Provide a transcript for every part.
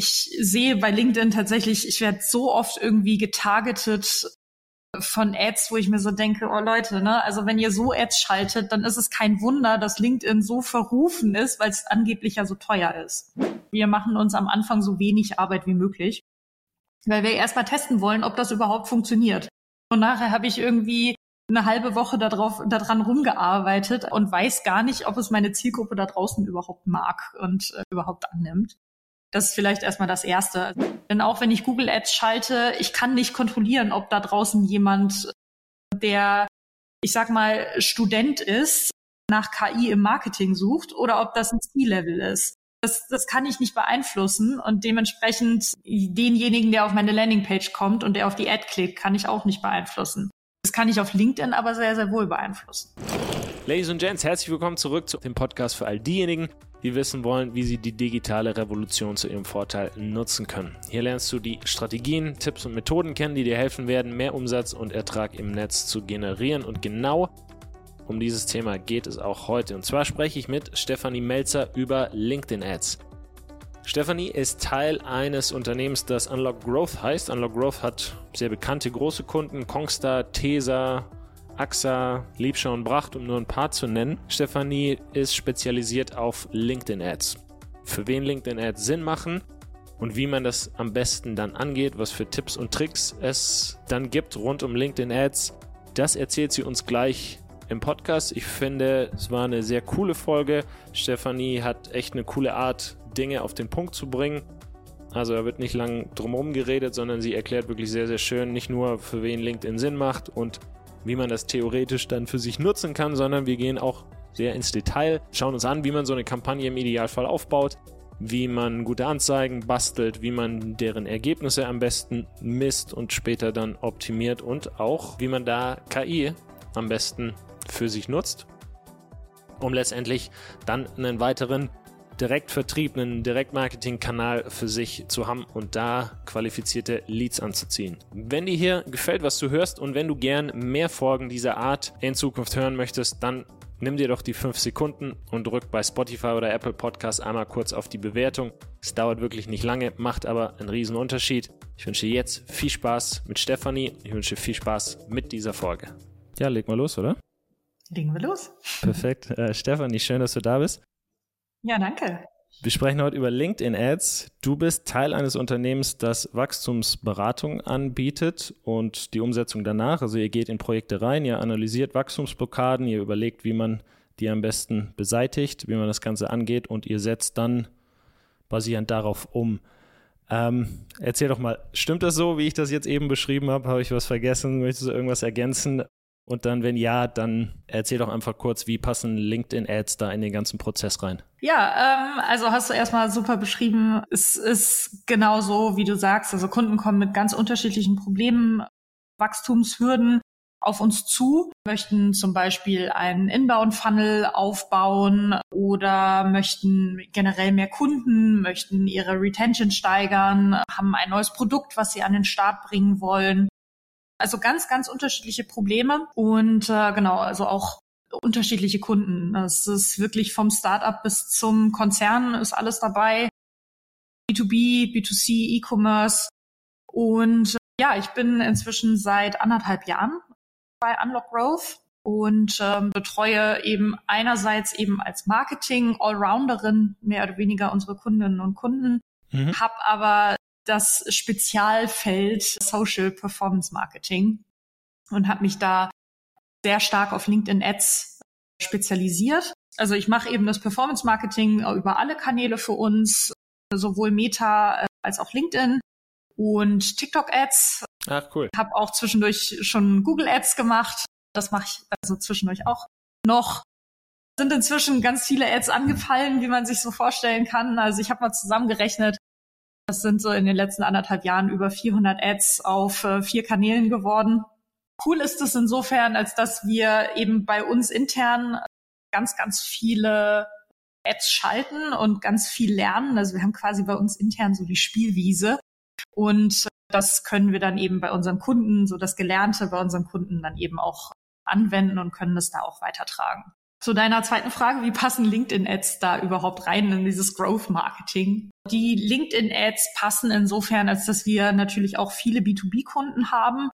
ich sehe bei LinkedIn tatsächlich, ich werde so oft irgendwie getargetet von Ads, wo ich mir so denke, oh Leute, ne, also wenn ihr so Ads schaltet, dann ist es kein Wunder, dass LinkedIn so verrufen ist, weil es angeblich ja so teuer ist. Wir machen uns am Anfang so wenig Arbeit wie möglich, weil wir erstmal testen wollen, ob das überhaupt funktioniert. Und nachher habe ich irgendwie eine halbe Woche darauf, daran rumgearbeitet und weiß gar nicht, ob es meine Zielgruppe da draußen überhaupt mag und äh, überhaupt annimmt. Das ist vielleicht erstmal das Erste. Denn auch wenn ich Google Ads schalte, ich kann nicht kontrollieren, ob da draußen jemand, der, ich sag mal, Student ist, nach KI im Marketing sucht oder ob das ein C-Level ist. Das, das kann ich nicht beeinflussen und dementsprechend denjenigen, der auf meine Landingpage kommt und der auf die Ad klickt, kann ich auch nicht beeinflussen. Das kann ich auf LinkedIn aber sehr, sehr wohl beeinflussen. Ladies und Gents, herzlich willkommen zurück zu dem Podcast für all diejenigen, die wissen wollen, wie sie die digitale Revolution zu ihrem Vorteil nutzen können. Hier lernst du die Strategien, Tipps und Methoden kennen, die dir helfen werden, mehr Umsatz und Ertrag im Netz zu generieren. Und genau um dieses Thema geht es auch heute. Und zwar spreche ich mit Stefanie Melzer über LinkedIn Ads. Stefanie ist Teil eines Unternehmens, das Unlock Growth heißt. Unlock Growth hat sehr bekannte große Kunden, Kongstar, Tesa, AXA, Liebschau und Bracht, um nur ein paar zu nennen. Stefanie ist spezialisiert auf LinkedIn Ads. Für wen LinkedIn Ads Sinn machen und wie man das am besten dann angeht, was für Tipps und Tricks es dann gibt rund um LinkedIn Ads, das erzählt sie uns gleich im Podcast. Ich finde, es war eine sehr coole Folge. Stefanie hat echt eine coole Art, Dinge auf den Punkt zu bringen. Also da wird nicht lang drumherum geredet, sondern sie erklärt wirklich sehr, sehr schön, nicht nur für wen LinkedIn Sinn macht und wie man das theoretisch dann für sich nutzen kann, sondern wir gehen auch sehr ins Detail, schauen uns an, wie man so eine Kampagne im Idealfall aufbaut, wie man gute Anzeigen bastelt, wie man deren Ergebnisse am besten misst und später dann optimiert und auch, wie man da KI am besten für sich nutzt, um letztendlich dann einen weiteren Direktvertrieb, einen Direktmarketing-Kanal für sich zu haben und da qualifizierte Leads anzuziehen. Wenn dir hier gefällt, was du hörst und wenn du gern mehr Folgen dieser Art in Zukunft hören möchtest, dann nimm dir doch die 5 Sekunden und drück bei Spotify oder Apple Podcasts einmal kurz auf die Bewertung. Es dauert wirklich nicht lange, macht aber einen riesen Unterschied. Ich wünsche jetzt viel Spaß mit Stefanie. Ich wünsche viel Spaß mit dieser Folge. Ja, leg mal los, oder? Legen wir los. Perfekt. Äh, Stefanie, schön, dass du da bist. Ja, danke. Wir sprechen heute über LinkedIn Ads. Du bist Teil eines Unternehmens, das Wachstumsberatung anbietet und die Umsetzung danach. Also ihr geht in Projekte rein, ihr analysiert Wachstumsblockaden, ihr überlegt, wie man die am besten beseitigt, wie man das Ganze angeht und ihr setzt dann basierend darauf um. Ähm, erzähl doch mal, stimmt das so, wie ich das jetzt eben beschrieben habe? Habe ich was vergessen? Möchtest du irgendwas ergänzen? Und dann, wenn ja, dann erzähl doch einfach kurz, wie passen LinkedIn-Ads da in den ganzen Prozess rein? Ja, ähm, also hast du erstmal super beschrieben. Es ist genau so, wie du sagst. Also Kunden kommen mit ganz unterschiedlichen Problemen, Wachstumshürden auf uns zu, möchten zum Beispiel einen Inbound-Funnel aufbauen oder möchten generell mehr Kunden, möchten ihre Retention steigern, haben ein neues Produkt, was sie an den Start bringen wollen also ganz, ganz unterschiedliche Probleme und äh, genau, also auch unterschiedliche Kunden. Es ist wirklich vom Startup bis zum Konzern ist alles dabei. B2B, B2C, E-Commerce. Und ja, ich bin inzwischen seit anderthalb Jahren bei Unlock Growth und ähm, betreue eben einerseits eben als Marketing Allrounderin mehr oder weniger unsere Kundinnen und Kunden, mhm. habe aber das Spezialfeld Social Performance Marketing und habe mich da sehr stark auf LinkedIn Ads spezialisiert. Also ich mache eben das Performance Marketing über alle Kanäle für uns, sowohl Meta äh, als auch LinkedIn und TikTok Ads. Ach cool. Habe auch zwischendurch schon Google Ads gemacht. Das mache ich also zwischendurch auch noch. Sind inzwischen ganz viele Ads angefallen, wie man sich so vorstellen kann. Also ich habe mal zusammengerechnet, das sind so in den letzten anderthalb Jahren über 400 Ads auf äh, vier Kanälen geworden. Cool ist es insofern, als dass wir eben bei uns intern ganz, ganz viele Ads schalten und ganz viel lernen. Also wir haben quasi bei uns intern so die Spielwiese und das können wir dann eben bei unseren Kunden, so das Gelernte bei unseren Kunden dann eben auch anwenden und können es da auch weitertragen. Zu deiner zweiten Frage, wie passen LinkedIn-Ads da überhaupt rein in dieses Growth-Marketing? Die LinkedIn-Ads passen insofern, als dass wir natürlich auch viele B2B-Kunden haben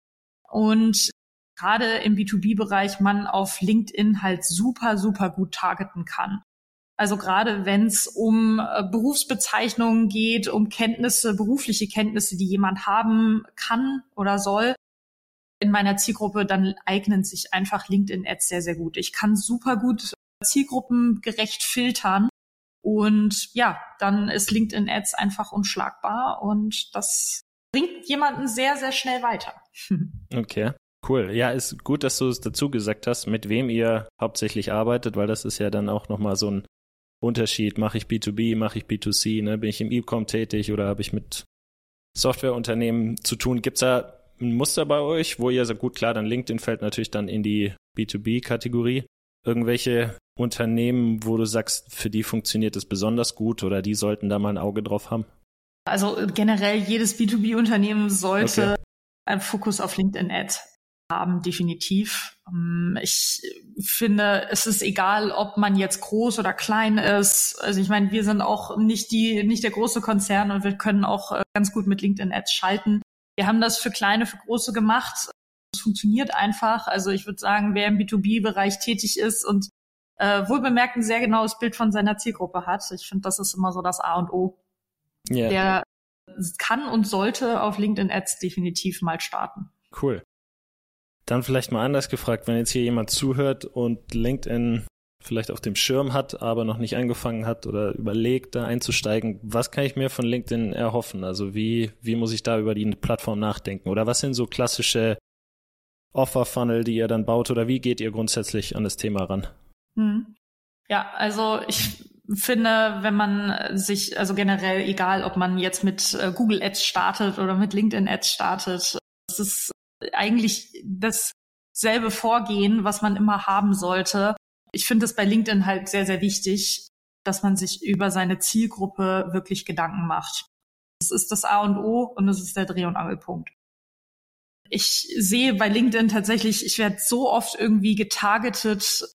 und gerade im B2B-Bereich man auf LinkedIn halt super, super gut targeten kann. Also gerade wenn es um äh, Berufsbezeichnungen geht, um Kenntnisse, berufliche Kenntnisse, die jemand haben kann oder soll, in meiner Zielgruppe, dann eignen sich einfach LinkedIn-Ads sehr, sehr gut. Ich kann super gut zielgruppengerecht filtern. Und ja, dann ist LinkedIn-Ads einfach unschlagbar und das bringt jemanden sehr, sehr schnell weiter. Okay. Cool. Ja, ist gut, dass du es dazu gesagt hast, mit wem ihr hauptsächlich arbeitet, weil das ist ja dann auch nochmal so ein Unterschied. Mache ich B2B, mache ich B2C, ne? bin ich im E-Com tätig oder habe ich mit Softwareunternehmen zu tun? Gibt es da ein Muster bei euch, wo ihr sagt, gut, klar, dann LinkedIn fällt natürlich dann in die B2B-Kategorie. Irgendwelche Unternehmen, wo du sagst, für die funktioniert es besonders gut oder die sollten da mal ein Auge drauf haben? Also generell jedes B2B-Unternehmen sollte okay. einen Fokus auf LinkedIn-Ad haben, definitiv. Ähm, ich finde, es ist egal, ob man jetzt groß oder klein ist. Also ich meine, wir sind auch nicht die, nicht der große Konzern und wir können auch äh, ganz gut mit LinkedIn-Ads schalten. Wir haben das für kleine, für große gemacht. Es funktioniert einfach. Also ich würde sagen, wer im B2B-Bereich tätig ist und äh, wohlbemerkt ein sehr genaues Bild von seiner Zielgruppe hat. Ich finde, das ist immer so das A und O. Yeah. Der kann und sollte auf LinkedIn Ads definitiv mal starten. Cool. Dann vielleicht mal anders gefragt, wenn jetzt hier jemand zuhört und LinkedIn vielleicht auf dem Schirm hat, aber noch nicht angefangen hat oder überlegt, da einzusteigen, was kann ich mir von LinkedIn erhoffen? Also wie, wie muss ich da über die Plattform nachdenken? Oder was sind so klassische Offer-Funnel, die ihr dann baut? Oder wie geht ihr grundsätzlich an das Thema ran? Hm. Ja, also ich finde, wenn man sich, also generell egal, ob man jetzt mit äh, Google Ads startet oder mit LinkedIn Ads startet, es ist eigentlich dasselbe Vorgehen, was man immer haben sollte ich finde es bei LinkedIn halt sehr, sehr wichtig, dass man sich über seine Zielgruppe wirklich Gedanken macht. Das ist das A und O und das ist der Dreh- und Angelpunkt. Ich sehe bei LinkedIn tatsächlich, ich werde so oft irgendwie getargetet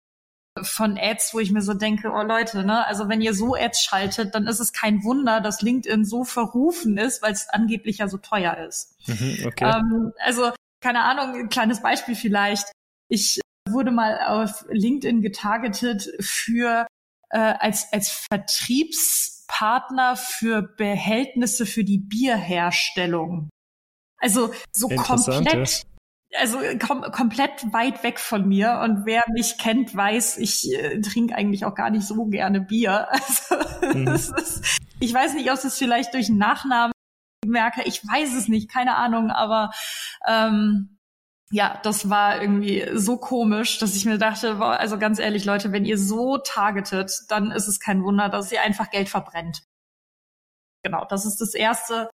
von Ads, wo ich mir so denke, oh Leute, ne, also wenn ihr so Ads schaltet, dann ist es kein Wunder, dass LinkedIn so verrufen ist, weil es angeblich ja so teuer ist. Mhm, okay. Ähm, also keine Ahnung, ein kleines Beispiel vielleicht. Ich wurde mal auf LinkedIn getargetet für äh, als als Vertriebspartner für Behältnisse für die Bierherstellung. Also so komplett also kom komplett weit weg von mir. Und wer mich kennt, weiß, ich äh, trinke eigentlich auch gar nicht so gerne Bier. Also mhm. ist, ich weiß nicht, ob es vielleicht durch Nachnamen merke. Ich weiß es nicht, keine Ahnung. Aber ähm, ja, das war irgendwie so komisch, dass ich mir dachte, boah, also ganz ehrlich, Leute, wenn ihr so targetet, dann ist es kein Wunder, dass ihr einfach Geld verbrennt. Genau, das ist das Erste.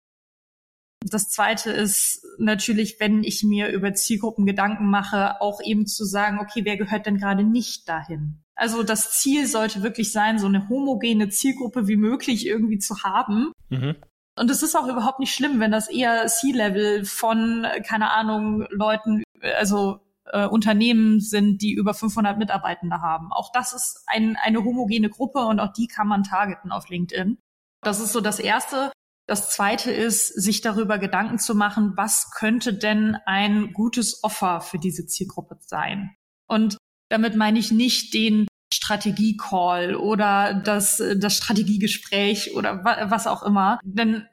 Das Zweite ist natürlich, wenn ich mir über Zielgruppen Gedanken mache, auch eben zu sagen, okay, wer gehört denn gerade nicht dahin? Also das Ziel sollte wirklich sein, so eine homogene Zielgruppe wie möglich irgendwie zu haben. Mhm. Und es ist auch überhaupt nicht schlimm, wenn das eher C-Level von, keine Ahnung, Leuten, also äh, Unternehmen sind, die über 500 Mitarbeitende haben. Auch das ist ein, eine homogene Gruppe und auch die kann man targeten auf LinkedIn. Das ist so das Erste. Das Zweite ist, sich darüber Gedanken zu machen, was könnte denn ein gutes Offer für diese Zielgruppe sein? Und damit meine ich nicht den Strategie-Call oder das, das Strategiegespräch oder wa was auch immer. Denn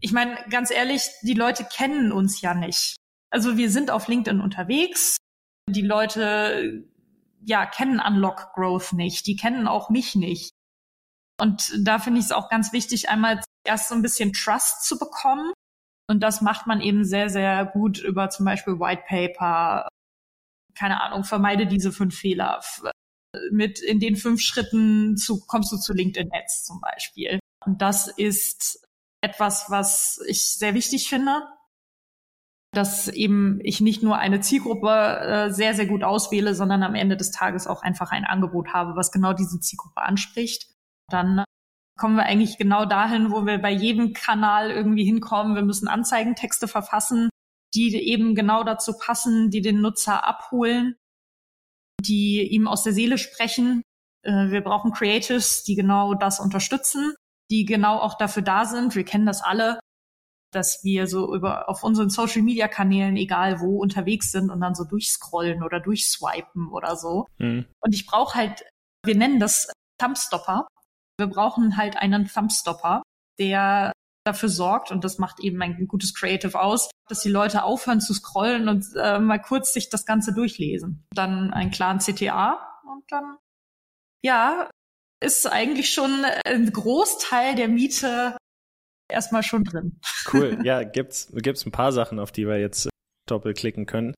ich meine, ganz ehrlich, die Leute kennen uns ja nicht. Also wir sind auf LinkedIn unterwegs. Die Leute, ja, kennen Unlock Growth nicht. Die kennen auch mich nicht. Und da finde ich es auch ganz wichtig, einmal erst so ein bisschen Trust zu bekommen. Und das macht man eben sehr, sehr gut über zum Beispiel White Paper. Keine Ahnung, vermeide diese fünf Fehler mit in den fünf Schritten zu, kommst du zu LinkedIn Ads zum Beispiel. Und das ist etwas, was ich sehr wichtig finde, dass eben ich nicht nur eine Zielgruppe äh, sehr, sehr gut auswähle, sondern am Ende des Tages auch einfach ein Angebot habe, was genau diese Zielgruppe anspricht. Dann kommen wir eigentlich genau dahin, wo wir bei jedem Kanal irgendwie hinkommen. Wir müssen Anzeigentexte verfassen, die eben genau dazu passen, die den Nutzer abholen die ihm aus der Seele sprechen. Äh, wir brauchen Creatives, die genau das unterstützen, die genau auch dafür da sind. Wir kennen das alle, dass wir so über auf unseren Social Media Kanälen, egal wo, unterwegs sind und dann so durchscrollen oder durchswipen oder so. Mhm. Und ich brauche halt, wir nennen das Thumbstopper. Wir brauchen halt einen Thumbstopper, der dafür sorgt, und das macht eben ein gutes Creative aus, dass die Leute aufhören zu scrollen und äh, mal kurz sich das Ganze durchlesen. Dann einen klaren CTA und dann, ja, ist eigentlich schon ein Großteil der Miete erstmal schon drin. Cool, ja, gibt's, gibt's ein paar Sachen, auf die wir jetzt äh, doppelklicken können.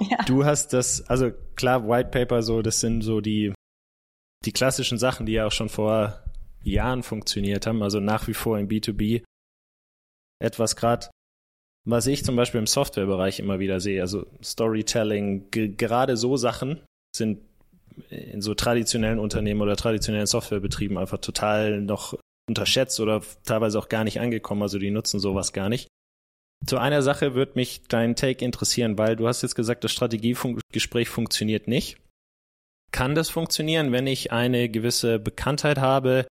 Ja. Du hast das, also klar, White Paper so, das sind so die, die klassischen Sachen, die ja auch schon vor Jahren funktioniert haben, also nach wie vor im B2B. Etwas gerade, was ich zum Beispiel im Softwarebereich immer wieder sehe, also Storytelling, gerade so Sachen sind in so traditionellen Unternehmen oder traditionellen Softwarebetrieben einfach total noch unterschätzt oder teilweise auch gar nicht angekommen. Also die nutzen sowas gar nicht. Zu einer Sache würde mich dein Take interessieren, weil du hast jetzt gesagt, das Strategiegespräch funktioniert nicht. Kann das funktionieren, wenn ich eine gewisse Bekanntheit habe,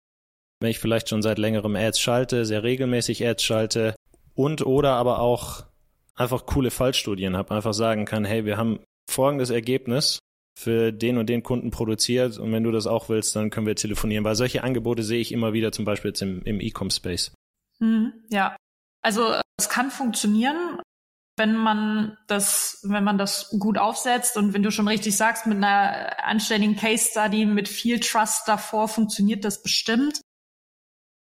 wenn ich vielleicht schon seit längerem Ads schalte, sehr regelmäßig Ads schalte und oder aber auch einfach coole Fallstudien habe, einfach sagen kann, hey, wir haben folgendes Ergebnis für den und den Kunden produziert. Und wenn du das auch willst, dann können wir telefonieren, weil solche Angebote sehe ich immer wieder zum Beispiel jetzt im, im E-Com-Space. Mhm, ja, also es kann funktionieren, wenn man das, wenn man das gut aufsetzt. Und wenn du schon richtig sagst, mit einer anständigen Case Study, mit viel Trust davor funktioniert das bestimmt.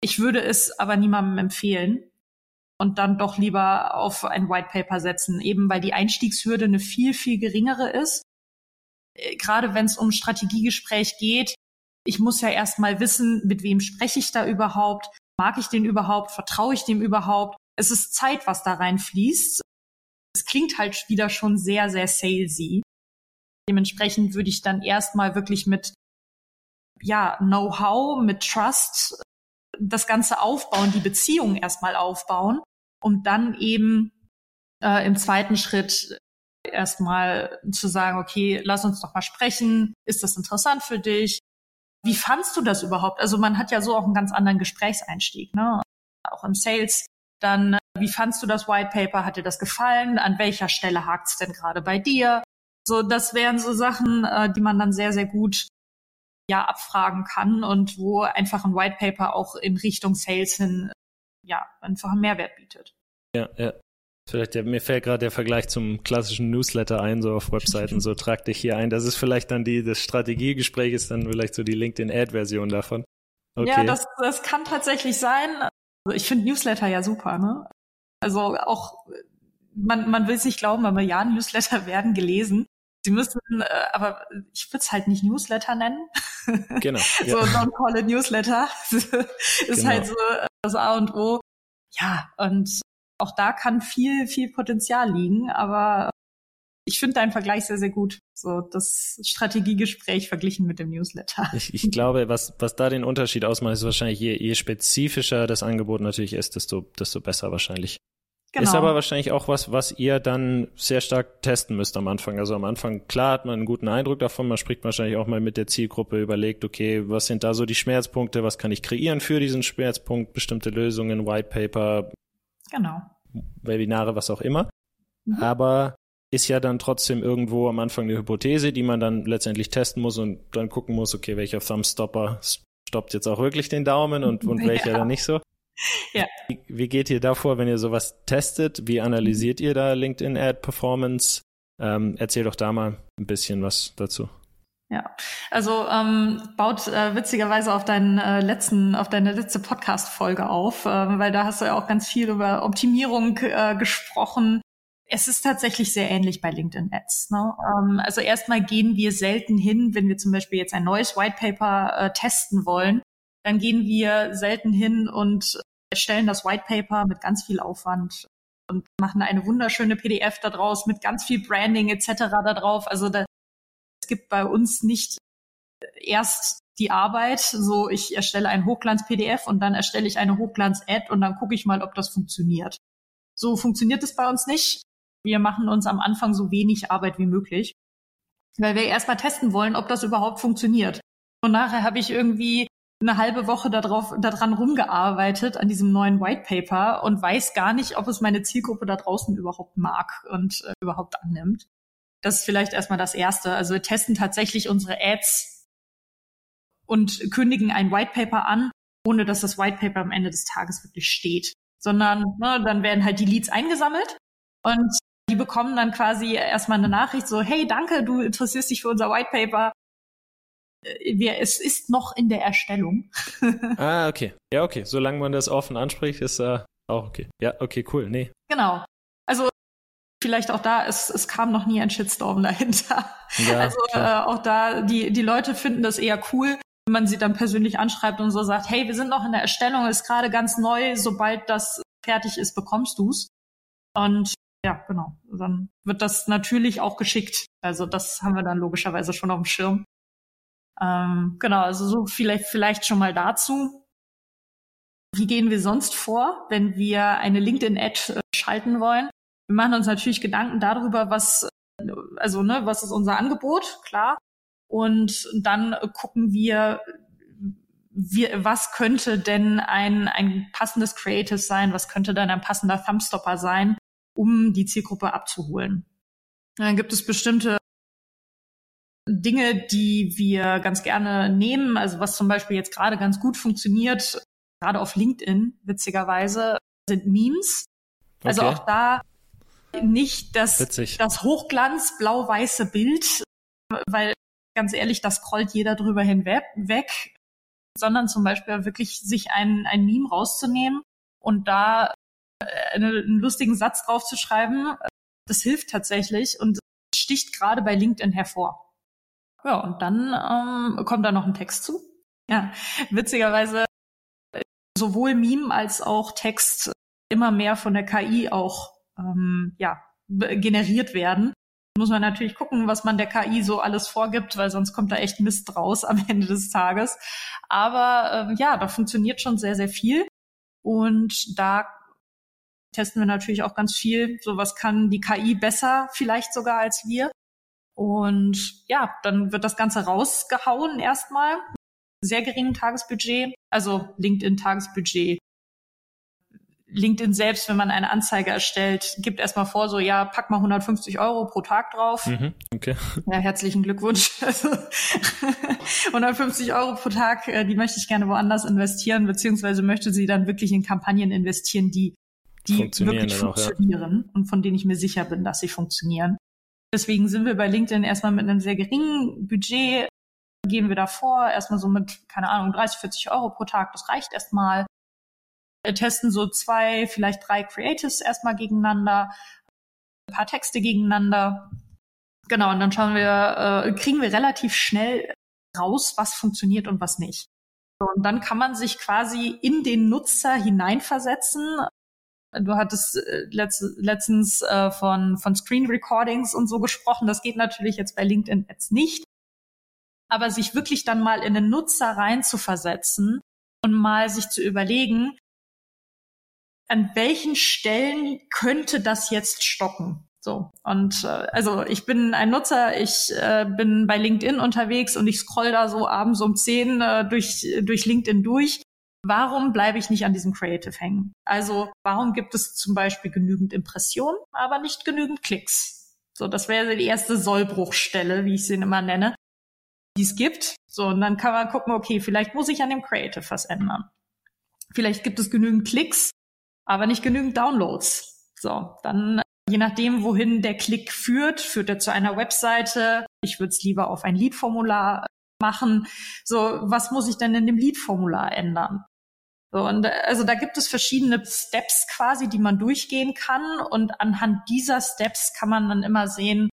Ich würde es aber niemandem empfehlen und dann doch lieber auf ein White Paper setzen, eben weil die Einstiegshürde eine viel, viel geringere ist gerade wenn es um Strategiegespräch geht, ich muss ja erstmal wissen, mit wem spreche ich da überhaupt? Mag ich den überhaupt? Vertraue ich dem überhaupt? Es ist Zeit, was da reinfließt. Es klingt halt wieder schon sehr, sehr salesy. Dementsprechend würde ich dann erstmal wirklich mit ja, Know-how, mit Trust das Ganze aufbauen, die Beziehung erstmal aufbauen, um dann eben äh, im zweiten Schritt erstmal zu sagen, okay, lass uns doch mal sprechen. Ist das interessant für dich? Wie fandst du das überhaupt? Also man hat ja so auch einen ganz anderen Gesprächseinstieg, ne? Auch im Sales. Dann, wie fandst du das White Paper? Hat dir das gefallen? An welcher Stelle hakt's denn gerade bei dir? So, das wären so Sachen, äh, die man dann sehr, sehr gut ja abfragen kann und wo einfach ein White Paper auch in Richtung Sales hin ja einfach einen Mehrwert bietet. Ja, ja. Vielleicht, ja, mir fällt gerade der Vergleich zum klassischen Newsletter ein, so auf Webseiten, so trag dich hier ein. Das ist vielleicht dann die, das Strategiegespräch ist dann vielleicht so die LinkedIn-Ad-Version davon. Okay. Ja, das, das kann tatsächlich sein. Also ich finde Newsletter ja super, ne? Also auch, man, man will es nicht glauben, aber ja, Newsletter werden gelesen. Sie müssen, äh, aber ich würde es halt nicht Newsletter nennen. Genau. so, ja. don't call it Newsletter. ist genau. halt so äh, das A und O. Ja, und auch da kann viel, viel Potenzial liegen, aber ich finde deinen Vergleich sehr, sehr gut. So das Strategiegespräch verglichen mit dem Newsletter. Ich, ich glaube, was, was da den Unterschied ausmacht, ist wahrscheinlich, je, je spezifischer das Angebot natürlich ist, desto, desto besser wahrscheinlich. Genau. Ist aber wahrscheinlich auch was, was ihr dann sehr stark testen müsst am Anfang. Also am Anfang, klar hat man einen guten Eindruck davon, man spricht wahrscheinlich auch mal mit der Zielgruppe, überlegt, okay, was sind da so die Schmerzpunkte, was kann ich kreieren für diesen Schmerzpunkt, bestimmte Lösungen, White Paper, Genau. Webinare, was auch immer. Mhm. Aber ist ja dann trotzdem irgendwo am Anfang eine Hypothese, die man dann letztendlich testen muss und dann gucken muss, okay, welcher Thumbstopper stoppt jetzt auch wirklich den Daumen und, und welcher ja. dann nicht so. Ja. Wie, wie, geht ihr da vor, wenn ihr sowas testet? Wie analysiert ihr da LinkedIn Ad Performance? Ähm, erzähl doch da mal ein bisschen was dazu. Ja, also ähm, baut äh, witzigerweise auf deinen äh, letzten, auf deine letzte Podcast-Folge auf, äh, weil da hast du ja auch ganz viel über Optimierung äh, gesprochen. Es ist tatsächlich sehr ähnlich bei LinkedIn Ads. Ne? Ähm, also erstmal gehen wir selten hin, wenn wir zum Beispiel jetzt ein neues White Paper äh, testen wollen, dann gehen wir selten hin und erstellen das White Paper mit ganz viel Aufwand und machen eine wunderschöne PDF daraus mit ganz viel Branding etc. da drauf. Also da es gibt bei uns nicht erst die Arbeit, so ich erstelle ein Hochglanz-PDF und dann erstelle ich eine Hochglanz-Ad und dann gucke ich mal, ob das funktioniert. So funktioniert es bei uns nicht. Wir machen uns am Anfang so wenig Arbeit wie möglich. weil wir erstmal testen wollen, ob das überhaupt funktioniert. Und nachher habe ich irgendwie eine halbe Woche darauf, daran rumgearbeitet, an diesem neuen White Paper und weiß gar nicht, ob es meine Zielgruppe da draußen überhaupt mag und äh, überhaupt annimmt. Das ist vielleicht erstmal das Erste. Also wir testen tatsächlich unsere Ads und kündigen ein White Paper an, ohne dass das White Paper am Ende des Tages wirklich steht. Sondern ne, dann werden halt die Leads eingesammelt und die bekommen dann quasi erstmal eine Nachricht so, hey, danke, du interessierst dich für unser White Paper. Äh, wir, es ist noch in der Erstellung. ah, okay. Ja, okay. Solange man das offen anspricht, ist äh, auch okay. Ja, okay, cool. Nee. Genau. Also vielleicht auch da, es, es kam noch nie ein Shitstorm dahinter. Ja, also äh, auch da, die, die Leute finden das eher cool, wenn man sie dann persönlich anschreibt und so sagt, hey, wir sind noch in der Erstellung, ist gerade ganz neu, sobald das fertig ist, bekommst du's. Und ja, genau. Dann wird das natürlich auch geschickt. Also das haben wir dann logischerweise schon auf dem Schirm. Ähm, genau, also so vielleicht, vielleicht schon mal dazu. Wie gehen wir sonst vor, wenn wir eine LinkedIn-Ad äh, schalten wollen? Wir machen uns natürlich Gedanken darüber, was, also, ne, was ist unser Angebot, klar. Und dann gucken wir, wir, was könnte denn ein, ein passendes Creative sein? Was könnte dann ein passender Thumbstopper sein, um die Zielgruppe abzuholen? Dann gibt es bestimmte Dinge, die wir ganz gerne nehmen, also was zum Beispiel jetzt gerade ganz gut funktioniert, gerade auf LinkedIn, witzigerweise, sind Memes. Also okay. auch da nicht das, das Hochglanz blau-weiße Bild, weil ganz ehrlich, das scrollt jeder drüber hinweg, weg, sondern zum Beispiel wirklich sich ein, ein Meme rauszunehmen und da äh, einen lustigen Satz draufzuschreiben, das hilft tatsächlich und sticht gerade bei LinkedIn hervor. Ja, und dann ähm, kommt da noch ein Text zu. Ja, witzigerweise sowohl Meme als auch Text immer mehr von der KI auch ähm, ja, generiert werden. Muss man natürlich gucken, was man der KI so alles vorgibt, weil sonst kommt da echt Mist raus am Ende des Tages. Aber ähm, ja, da funktioniert schon sehr, sehr viel. Und da testen wir natürlich auch ganz viel. So was kann die KI besser vielleicht sogar als wir. Und ja, dann wird das Ganze rausgehauen erstmal. Sehr geringen Tagesbudget, also LinkedIn-Tagesbudget. LinkedIn selbst, wenn man eine Anzeige erstellt, gibt erstmal vor, so ja, pack mal 150 Euro pro Tag drauf. Mhm, okay. Ja, herzlichen Glückwunsch. Also 150 Euro pro Tag, äh, die möchte ich gerne woanders investieren, beziehungsweise möchte sie dann wirklich in Kampagnen investieren, die, die wirklich funktionieren auch, ja. und von denen ich mir sicher bin, dass sie funktionieren. Deswegen sind wir bei LinkedIn erstmal mit einem sehr geringen Budget, gehen wir da vor, erstmal so mit, keine Ahnung, 30, 40 Euro pro Tag, das reicht erstmal. Wir testen so zwei, vielleicht drei Creatives erstmal gegeneinander, ein paar Texte gegeneinander. Genau, und dann schauen wir, äh, kriegen wir relativ schnell raus, was funktioniert und was nicht. Und dann kann man sich quasi in den Nutzer hineinversetzen, Du hattest äh, letzt, letztens äh, von, von Screen Recordings und so gesprochen. Das geht natürlich jetzt bei LinkedIn jetzt nicht. Aber sich wirklich dann mal in den Nutzer rein zu versetzen und mal sich zu überlegen, an welchen Stellen könnte das jetzt stocken? So. Und äh, also ich bin ein Nutzer, ich äh, bin bei LinkedIn unterwegs und ich scroll da so abends um zehn äh, durch, durch LinkedIn durch Warum bleibe ich nicht an diesem Creative hängen? Also warum gibt es zum Beispiel genügend Impressionen, aber nicht genügend Klicks? So, das wäre die erste Sollbruchstelle, wie ich sie immer nenne, die es gibt. So, und dann kann man gucken, okay, vielleicht muss ich an dem Creative was ändern. Vielleicht gibt es genügend Klicks, aber nicht genügend Downloads. So, dann je nachdem, wohin der Klick führt, führt er zu einer Webseite. Ich würde es lieber auf ein Lead-Formular machen. So, was muss ich denn in dem Lead-Formular ändern? So, und also da gibt es verschiedene Steps quasi, die man durchgehen kann. Und anhand dieser Steps kann man dann immer sehen,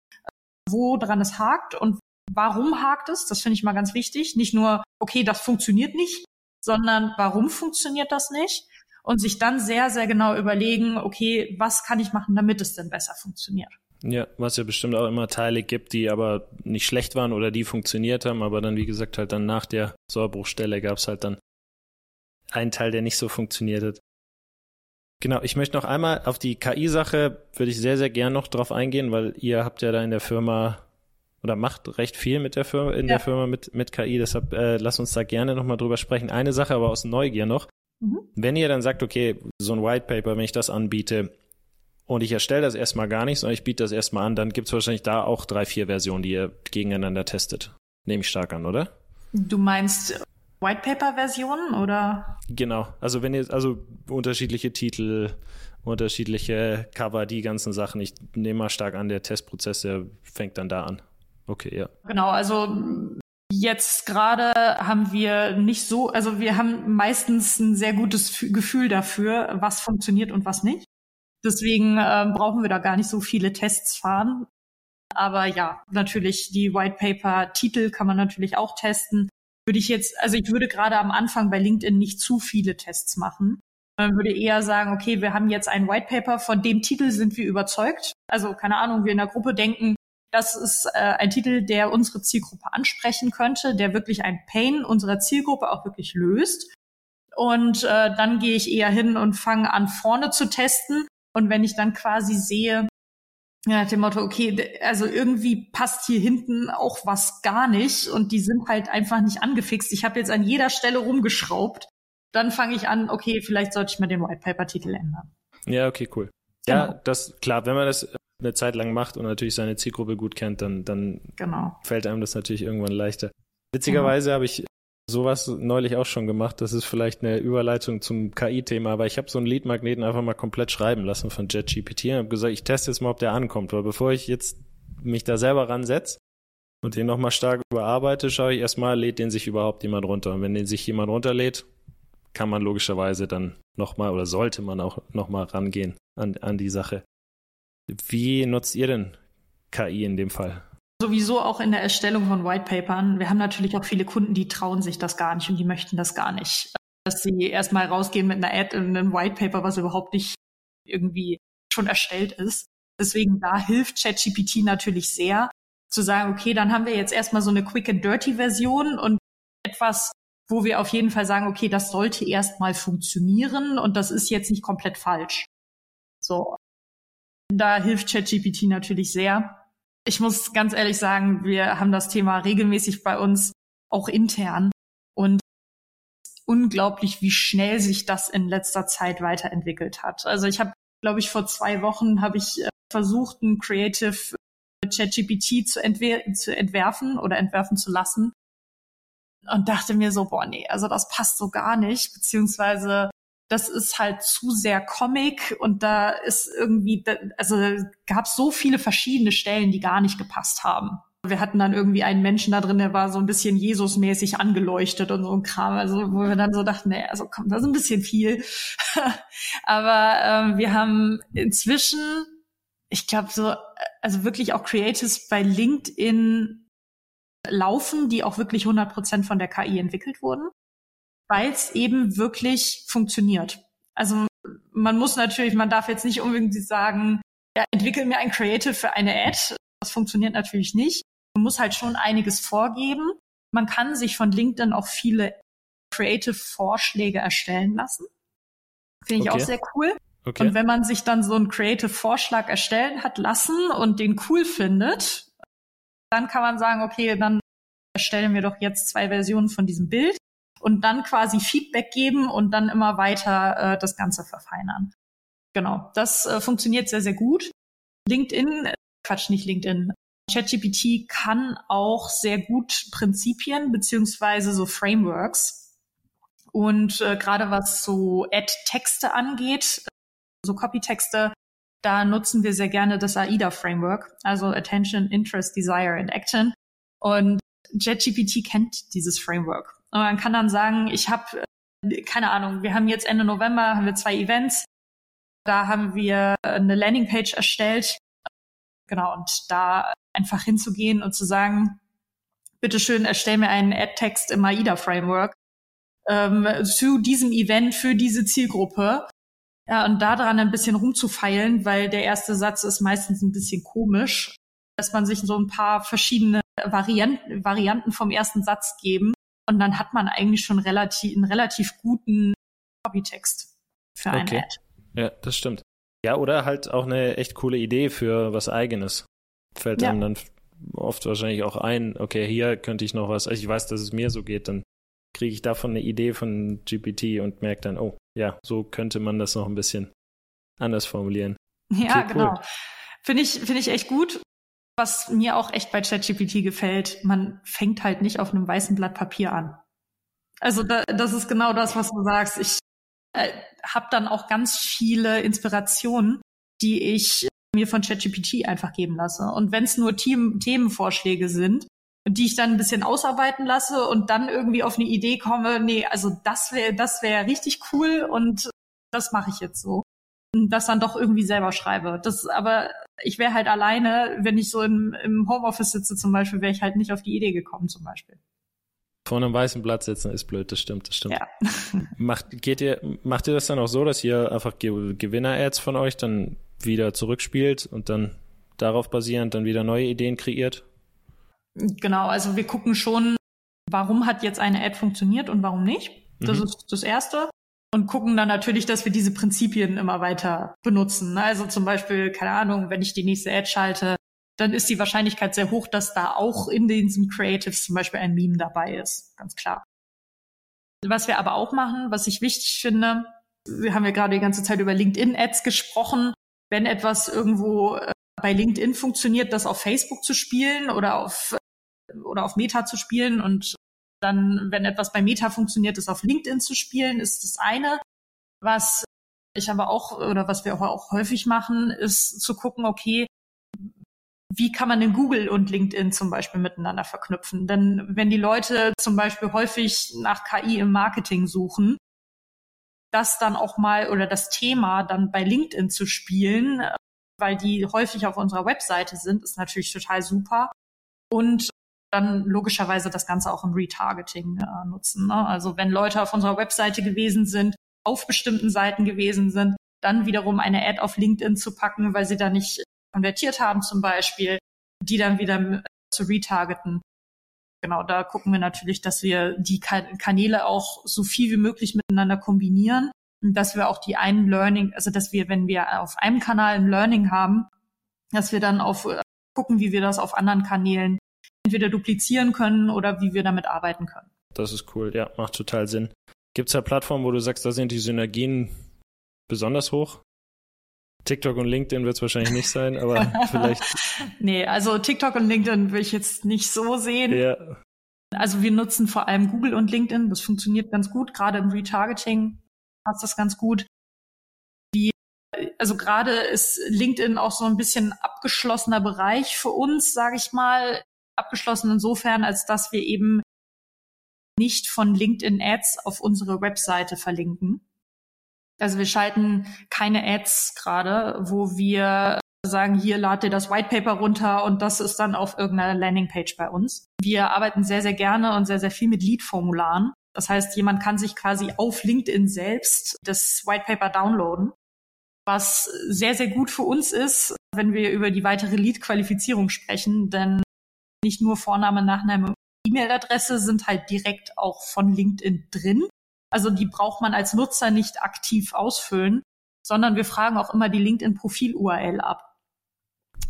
wo dran es hakt und warum hakt es. Das finde ich mal ganz wichtig. Nicht nur, okay, das funktioniert nicht, sondern warum funktioniert das nicht? Und sich dann sehr, sehr genau überlegen, okay, was kann ich machen, damit es denn besser funktioniert. Ja, was ja bestimmt auch immer Teile gibt, die aber nicht schlecht waren oder die funktioniert haben, aber dann, wie gesagt, halt dann nach der Sollbruchstelle gab es halt dann ein Teil, der nicht so funktioniert hat. Genau, ich möchte noch einmal auf die KI-Sache, würde ich sehr, sehr gern noch drauf eingehen, weil ihr habt ja da in der Firma oder macht recht viel mit der Firma, in ja. der Firma mit, mit KI. Deshalb äh, lass uns da gerne nochmal drüber sprechen. Eine Sache aber aus Neugier noch. Mhm. Wenn ihr dann sagt, okay, so ein White Paper, wenn ich das anbiete und ich erstelle das erstmal gar nicht, sondern ich biete das erstmal an, dann gibt es wahrscheinlich da auch drei, vier Versionen, die ihr gegeneinander testet. Nehme ich stark an, oder? Du meinst White Paper Versionen oder? Genau. Also wenn ihr, also unterschiedliche Titel, unterschiedliche Cover, die ganzen Sachen. Ich nehme mal stark an, der Testprozess, der fängt dann da an. Okay, ja. Genau, also Jetzt gerade haben wir nicht so, also wir haben meistens ein sehr gutes Gefühl dafür, was funktioniert und was nicht. Deswegen äh, brauchen wir da gar nicht so viele Tests fahren. Aber ja, natürlich die White Paper Titel kann man natürlich auch testen. Würde ich jetzt, also ich würde gerade am Anfang bei LinkedIn nicht zu viele Tests machen. Man würde eher sagen, okay, wir haben jetzt ein White Paper, von dem Titel sind wir überzeugt. Also keine Ahnung, wir in der Gruppe denken, das ist äh, ein Titel, der unsere Zielgruppe ansprechen könnte, der wirklich ein Pain unserer Zielgruppe auch wirklich löst. Und äh, dann gehe ich eher hin und fange an, vorne zu testen. Und wenn ich dann quasi sehe, ja, dem Motto, okay, also irgendwie passt hier hinten auch was gar nicht und die sind halt einfach nicht angefixt. Ich habe jetzt an jeder Stelle rumgeschraubt. Dann fange ich an, okay, vielleicht sollte ich mal den White Paper Titel ändern. Ja, okay, cool. Ja, genau. das klar, wenn man das eine Zeit lang macht und natürlich seine Zielgruppe gut kennt, dann, dann genau. fällt einem das natürlich irgendwann leichter. Witzigerweise genau. habe ich sowas neulich auch schon gemacht. Das ist vielleicht eine Überleitung zum KI-Thema, aber ich habe so einen Lead-Magneten einfach mal komplett schreiben lassen von JetGPT und habe gesagt, ich teste jetzt mal, ob der ankommt, weil bevor ich jetzt mich da selber ransetze und den nochmal stark überarbeite, schaue ich erstmal, lädt den sich überhaupt jemand runter. Und wenn den sich jemand runterlädt, kann man logischerweise dann nochmal oder sollte man auch nochmal rangehen an, an die Sache. Wie nutzt ihr denn KI in dem Fall? Sowieso auch in der Erstellung von Whitepapern. Wir haben natürlich auch viele Kunden, die trauen sich das gar nicht und die möchten das gar nicht. Dass sie erstmal rausgehen mit einer Ad in einem Whitepaper, was überhaupt nicht irgendwie schon erstellt ist. Deswegen da hilft ChatGPT natürlich sehr, zu sagen, okay, dann haben wir jetzt erstmal so eine Quick and Dirty Version und etwas, wo wir auf jeden Fall sagen, okay, das sollte erstmal funktionieren und das ist jetzt nicht komplett falsch. So, da hilft ChatGPT natürlich sehr. Ich muss ganz ehrlich sagen, wir haben das Thema regelmäßig bei uns auch intern und unglaublich, wie schnell sich das in letzter Zeit weiterentwickelt hat. Also ich habe, glaube ich, vor zwei Wochen habe ich äh, versucht, ein Creative ChatGPT zu, entwer zu entwerfen oder entwerfen zu lassen und dachte mir so, boah, nee, also das passt so gar nicht, beziehungsweise das ist halt zu sehr Comic und da ist irgendwie, also gab so viele verschiedene Stellen, die gar nicht gepasst haben. Wir hatten dann irgendwie einen Menschen da drin, der war so ein bisschen Jesus-mäßig angeleuchtet und so ein Kram, also wo wir dann so dachten, nee, also komm, das ist ein bisschen viel. Aber ähm, wir haben inzwischen, ich glaube so, also wirklich auch Creatives bei LinkedIn laufen, die auch wirklich 100 Prozent von der KI entwickelt wurden weil es eben wirklich funktioniert. Also man muss natürlich, man darf jetzt nicht unbedingt sagen, ja, entwickel mir ein Creative für eine Ad. Das funktioniert natürlich nicht. Man muss halt schon einiges vorgeben. Man kann sich von LinkedIn auch viele Creative-Vorschläge erstellen lassen. Finde ich okay. auch sehr cool. Okay. Und wenn man sich dann so einen Creative-Vorschlag erstellen hat lassen und den cool findet, dann kann man sagen, okay, dann erstellen wir doch jetzt zwei Versionen von diesem Bild und dann quasi Feedback geben und dann immer weiter äh, das Ganze verfeinern. Genau, das äh, funktioniert sehr, sehr gut. LinkedIn, äh, Quatsch, nicht LinkedIn. ChatGPT kann auch sehr gut Prinzipien beziehungsweise so Frameworks. Und äh, gerade was so Ad-Texte angeht, so Copy-Texte, da nutzen wir sehr gerne das AIDA-Framework, also Attention, Interest, Desire and Action. Und ChatGPT kennt dieses Framework. Und man kann dann sagen, ich habe, äh, keine Ahnung, wir haben jetzt Ende November, haben wir zwei Events. Da haben wir eine Landingpage erstellt. Genau, und da einfach hinzugehen und zu sagen, bitteschön, erstell mir einen Ad-Text im AIDA-Framework ähm, zu diesem Event für diese Zielgruppe. Ja, und da dran ein bisschen rumzufeilen, weil der erste Satz ist meistens ein bisschen komisch, dass man sich so ein paar verschiedene Varianten, Varianten vom ersten Satz geben und dann hat man eigentlich schon relativ, einen relativ guten Copytext für eine okay. Ad. Ja, das stimmt. Ja, oder halt auch eine echt coole Idee für was eigenes. Fällt ja. einem dann oft wahrscheinlich auch ein, okay, hier könnte ich noch was, also ich weiß, dass es mir so geht, dann kriege ich davon eine Idee von GPT und merke dann, oh, ja, so könnte man das noch ein bisschen anders formulieren. Ja, okay, genau. Finde ich, finde ich echt gut. Was mir auch echt bei ChatGPT gefällt, man fängt halt nicht auf einem weißen Blatt Papier an. Also da, das ist genau das, was du sagst. Ich äh, habe dann auch ganz viele Inspirationen, die ich mir von ChatGPT einfach geben lasse. Und wenn es nur Team Themenvorschläge sind, die ich dann ein bisschen ausarbeiten lasse und dann irgendwie auf eine Idee komme, nee, also das wäre das wäre richtig cool und das mache ich jetzt so. Und das dann doch irgendwie selber schreibe. Das aber ich wäre halt alleine, wenn ich so im, im Homeoffice sitze zum Beispiel, wäre ich halt nicht auf die Idee gekommen zum Beispiel. Vor einem weißen Blatt sitzen ist blöd, das stimmt, das stimmt. Ja. macht, geht ihr, macht ihr das dann auch so, dass ihr einfach Gewinner-Ads von euch dann wieder zurückspielt und dann darauf basierend dann wieder neue Ideen kreiert? Genau, also wir gucken schon, warum hat jetzt eine Ad funktioniert und warum nicht. Das mhm. ist das Erste. Und gucken dann natürlich, dass wir diese Prinzipien immer weiter benutzen. Also zum Beispiel, keine Ahnung, wenn ich die nächste Ad schalte, dann ist die Wahrscheinlichkeit sehr hoch, dass da auch in diesen Creatives zum Beispiel ein Meme dabei ist. Ganz klar. Was wir aber auch machen, was ich wichtig finde, wir haben ja gerade die ganze Zeit über LinkedIn-Ads gesprochen. Wenn etwas irgendwo äh, bei LinkedIn funktioniert, das auf Facebook zu spielen oder auf oder auf Meta zu spielen und dann, wenn etwas bei Meta funktioniert, das auf LinkedIn zu spielen, ist das eine. Was ich aber auch oder was wir auch häufig machen, ist zu gucken, okay, wie kann man denn Google und LinkedIn zum Beispiel miteinander verknüpfen? Denn wenn die Leute zum Beispiel häufig nach KI im Marketing suchen, das dann auch mal oder das Thema dann bei LinkedIn zu spielen, weil die häufig auf unserer Webseite sind, ist natürlich total super. Und dann logischerweise das Ganze auch im Retargeting äh, nutzen. Ne? Also wenn Leute auf unserer Webseite gewesen sind, auf bestimmten Seiten gewesen sind, dann wiederum eine Ad auf LinkedIn zu packen, weil sie da nicht konvertiert haben zum Beispiel, die dann wieder äh, zu retargeten. Genau, da gucken wir natürlich, dass wir die Kanäle auch so viel wie möglich miteinander kombinieren und dass wir auch die einen Learning, also dass wir, wenn wir auf einem Kanal ein Learning haben, dass wir dann auf äh, gucken, wie wir das auf anderen Kanälen entweder duplizieren können oder wie wir damit arbeiten können. Das ist cool, ja, macht total Sinn. Gibt es da Plattformen, wo du sagst, da sind die Synergien besonders hoch? TikTok und LinkedIn wird es wahrscheinlich nicht sein, aber vielleicht. Nee, also TikTok und LinkedIn will ich jetzt nicht so sehen. Ja. Also wir nutzen vor allem Google und LinkedIn. Das funktioniert ganz gut. Gerade im Retargeting passt das ganz gut. Die, also gerade ist LinkedIn auch so ein bisschen abgeschlossener Bereich für uns, sage ich mal abgeschlossen insofern, als dass wir eben nicht von LinkedIn Ads auf unsere Webseite verlinken. Also wir schalten keine Ads gerade, wo wir sagen, hier lad dir das White Paper runter und das ist dann auf irgendeiner Landingpage bei uns. Wir arbeiten sehr, sehr gerne und sehr, sehr viel mit Lead-Formularen. Das heißt, jemand kann sich quasi auf LinkedIn selbst das White Paper downloaden, was sehr, sehr gut für uns ist, wenn wir über die weitere Lead-Qualifizierung sprechen, denn nicht nur Vorname, Nachname, E-Mail-Adresse sind halt direkt auch von LinkedIn drin. Also die braucht man als Nutzer nicht aktiv ausfüllen, sondern wir fragen auch immer die LinkedIn-Profil-URL ab.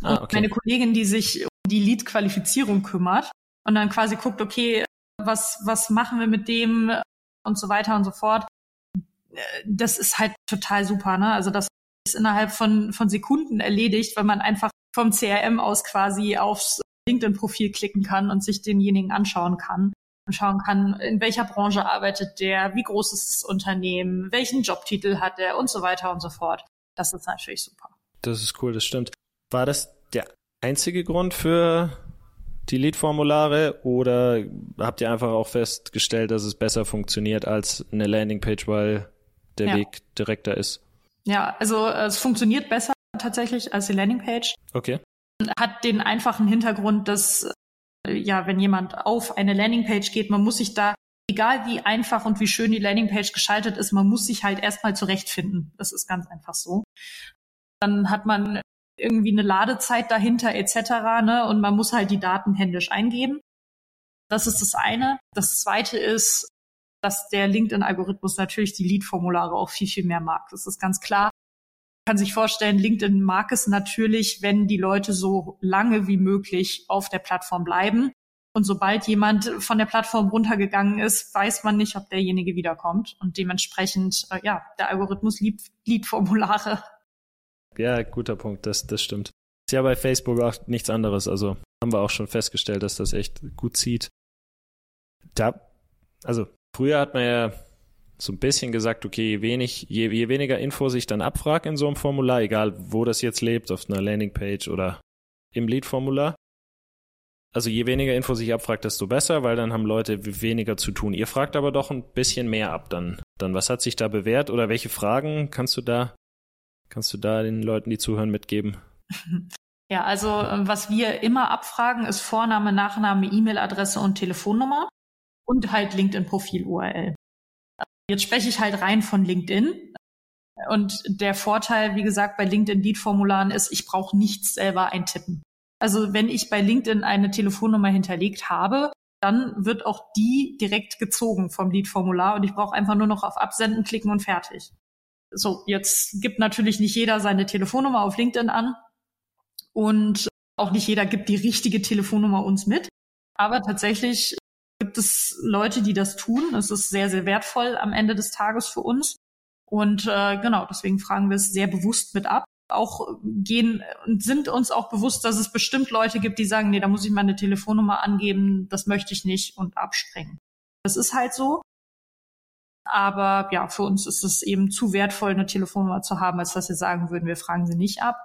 Ah, okay. Meine Kollegin, die sich um die Lead-Qualifizierung kümmert und dann quasi guckt, okay, was, was machen wir mit dem und so weiter und so fort. Das ist halt total super, ne? Also das ist innerhalb von, von Sekunden erledigt, weil man einfach vom CRM aus quasi aufs LinkedIn-Profil klicken kann und sich denjenigen anschauen kann und schauen kann, in welcher Branche arbeitet der, wie groß ist das Unternehmen, welchen Jobtitel hat er und so weiter und so fort. Das ist natürlich super. Das ist cool, das stimmt. War das der einzige Grund für die Lead-Formulare oder habt ihr einfach auch festgestellt, dass es besser funktioniert als eine Landingpage, weil der ja. Weg direkter ist? Ja, also es funktioniert besser tatsächlich als die Landingpage. Okay hat den einfachen Hintergrund, dass äh, ja, wenn jemand auf eine Landingpage geht, man muss sich da, egal wie einfach und wie schön die Landingpage geschaltet ist, man muss sich halt erstmal zurechtfinden. Das ist ganz einfach so. Dann hat man irgendwie eine Ladezeit dahinter etc. Ne? Und man muss halt die Daten händisch eingeben. Das ist das eine. Das zweite ist, dass der LinkedIn-Algorithmus natürlich die Lead-Formulare auch viel, viel mehr mag. Das ist ganz klar kann sich vorstellen, LinkedIn mag es natürlich, wenn die Leute so lange wie möglich auf der Plattform bleiben. Und sobald jemand von der Plattform runtergegangen ist, weiß man nicht, ob derjenige wiederkommt. Und dementsprechend, äh, ja, der Algorithmus liebt Lead-Formulare. Ja, guter Punkt, das, das stimmt. Ist ja bei Facebook auch nichts anderes. Also haben wir auch schon festgestellt, dass das echt gut zieht. Da, also früher hat man ja so ein bisschen gesagt, okay, je, wenig, je, je weniger Infos ich dann abfrage in so einem Formular, egal wo das jetzt lebt, auf einer Landingpage oder im Lead-Formular. Also je weniger Infos ich abfrage, desto besser, weil dann haben Leute weniger zu tun. Ihr fragt aber doch ein bisschen mehr ab dann. Dann was hat sich da bewährt oder welche Fragen kannst du da, kannst du da den Leuten, die zuhören, mitgeben? Ja, also was wir immer abfragen, ist Vorname, Nachname, E-Mail-Adresse und Telefonnummer und halt LinkedIn-Profil-URL. Jetzt spreche ich halt rein von LinkedIn. Und der Vorteil, wie gesagt, bei LinkedIn-Lead-Formularen ist, ich brauche nichts selber eintippen. Also wenn ich bei LinkedIn eine Telefonnummer hinterlegt habe, dann wird auch die direkt gezogen vom Lead-Formular und ich brauche einfach nur noch auf Absenden klicken und fertig. So, jetzt gibt natürlich nicht jeder seine Telefonnummer auf LinkedIn an und auch nicht jeder gibt die richtige Telefonnummer uns mit. Aber tatsächlich gibt es Leute, die das tun. Es ist sehr, sehr wertvoll am Ende des Tages für uns. Und äh, genau, deswegen fragen wir es sehr bewusst mit ab. Auch gehen und sind uns auch bewusst, dass es bestimmt Leute gibt, die sagen, nee, da muss ich meine Telefonnummer angeben, das möchte ich nicht und abspringen. Das ist halt so. Aber ja, für uns ist es eben zu wertvoll, eine Telefonnummer zu haben, als dass wir sagen würden, wir fragen sie nicht ab.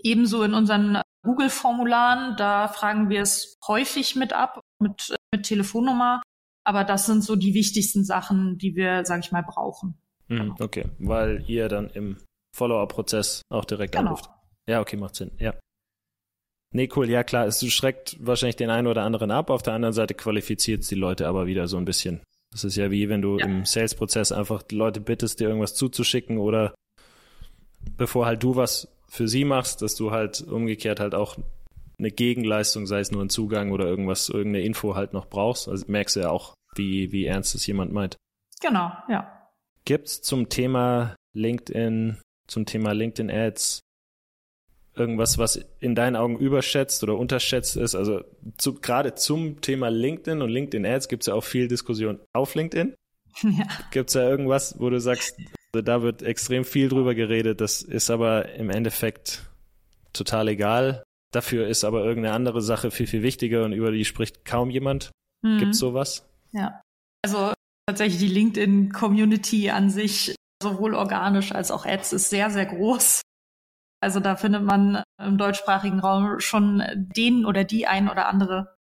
Ebenso in unseren Google-Formularen, da fragen wir es häufig mit ab, mit, mit Telefonnummer. Aber das sind so die wichtigsten Sachen, die wir, sage ich mal, brauchen. Mhm, okay, weil ihr dann im Follower-Prozess auch direkt genau. anruft. Ja, okay, macht Sinn. Ja. Nee, cool. Ja, klar, es schreckt wahrscheinlich den einen oder anderen ab. Auf der anderen Seite qualifiziert es die Leute aber wieder so ein bisschen. Das ist ja wie wenn du ja. im Sales-Prozess einfach die Leute bittest, dir irgendwas zuzuschicken oder bevor halt du was für sie machst, dass du halt umgekehrt halt auch eine Gegenleistung, sei es nur ein Zugang oder irgendwas, irgendeine Info halt noch brauchst. Also merkst du ja auch, wie, wie ernst es jemand meint. Genau, ja. Gibt's zum Thema LinkedIn, zum Thema LinkedIn Ads irgendwas, was in deinen Augen überschätzt oder unterschätzt ist? Also zu, gerade zum Thema LinkedIn und LinkedIn Ads gibt's ja auch viel Diskussion auf LinkedIn. Ja. Gibt's da irgendwas, wo du sagst, also da wird extrem viel drüber geredet. Das ist aber im Endeffekt total egal. Dafür ist aber irgendeine andere Sache viel, viel wichtiger und über die spricht kaum jemand. Mhm. Gibt sowas? Ja. Also tatsächlich die LinkedIn-Community an sich, sowohl organisch als auch Ads, ist sehr, sehr groß. Also da findet man im deutschsprachigen Raum schon den oder die ein oder andere,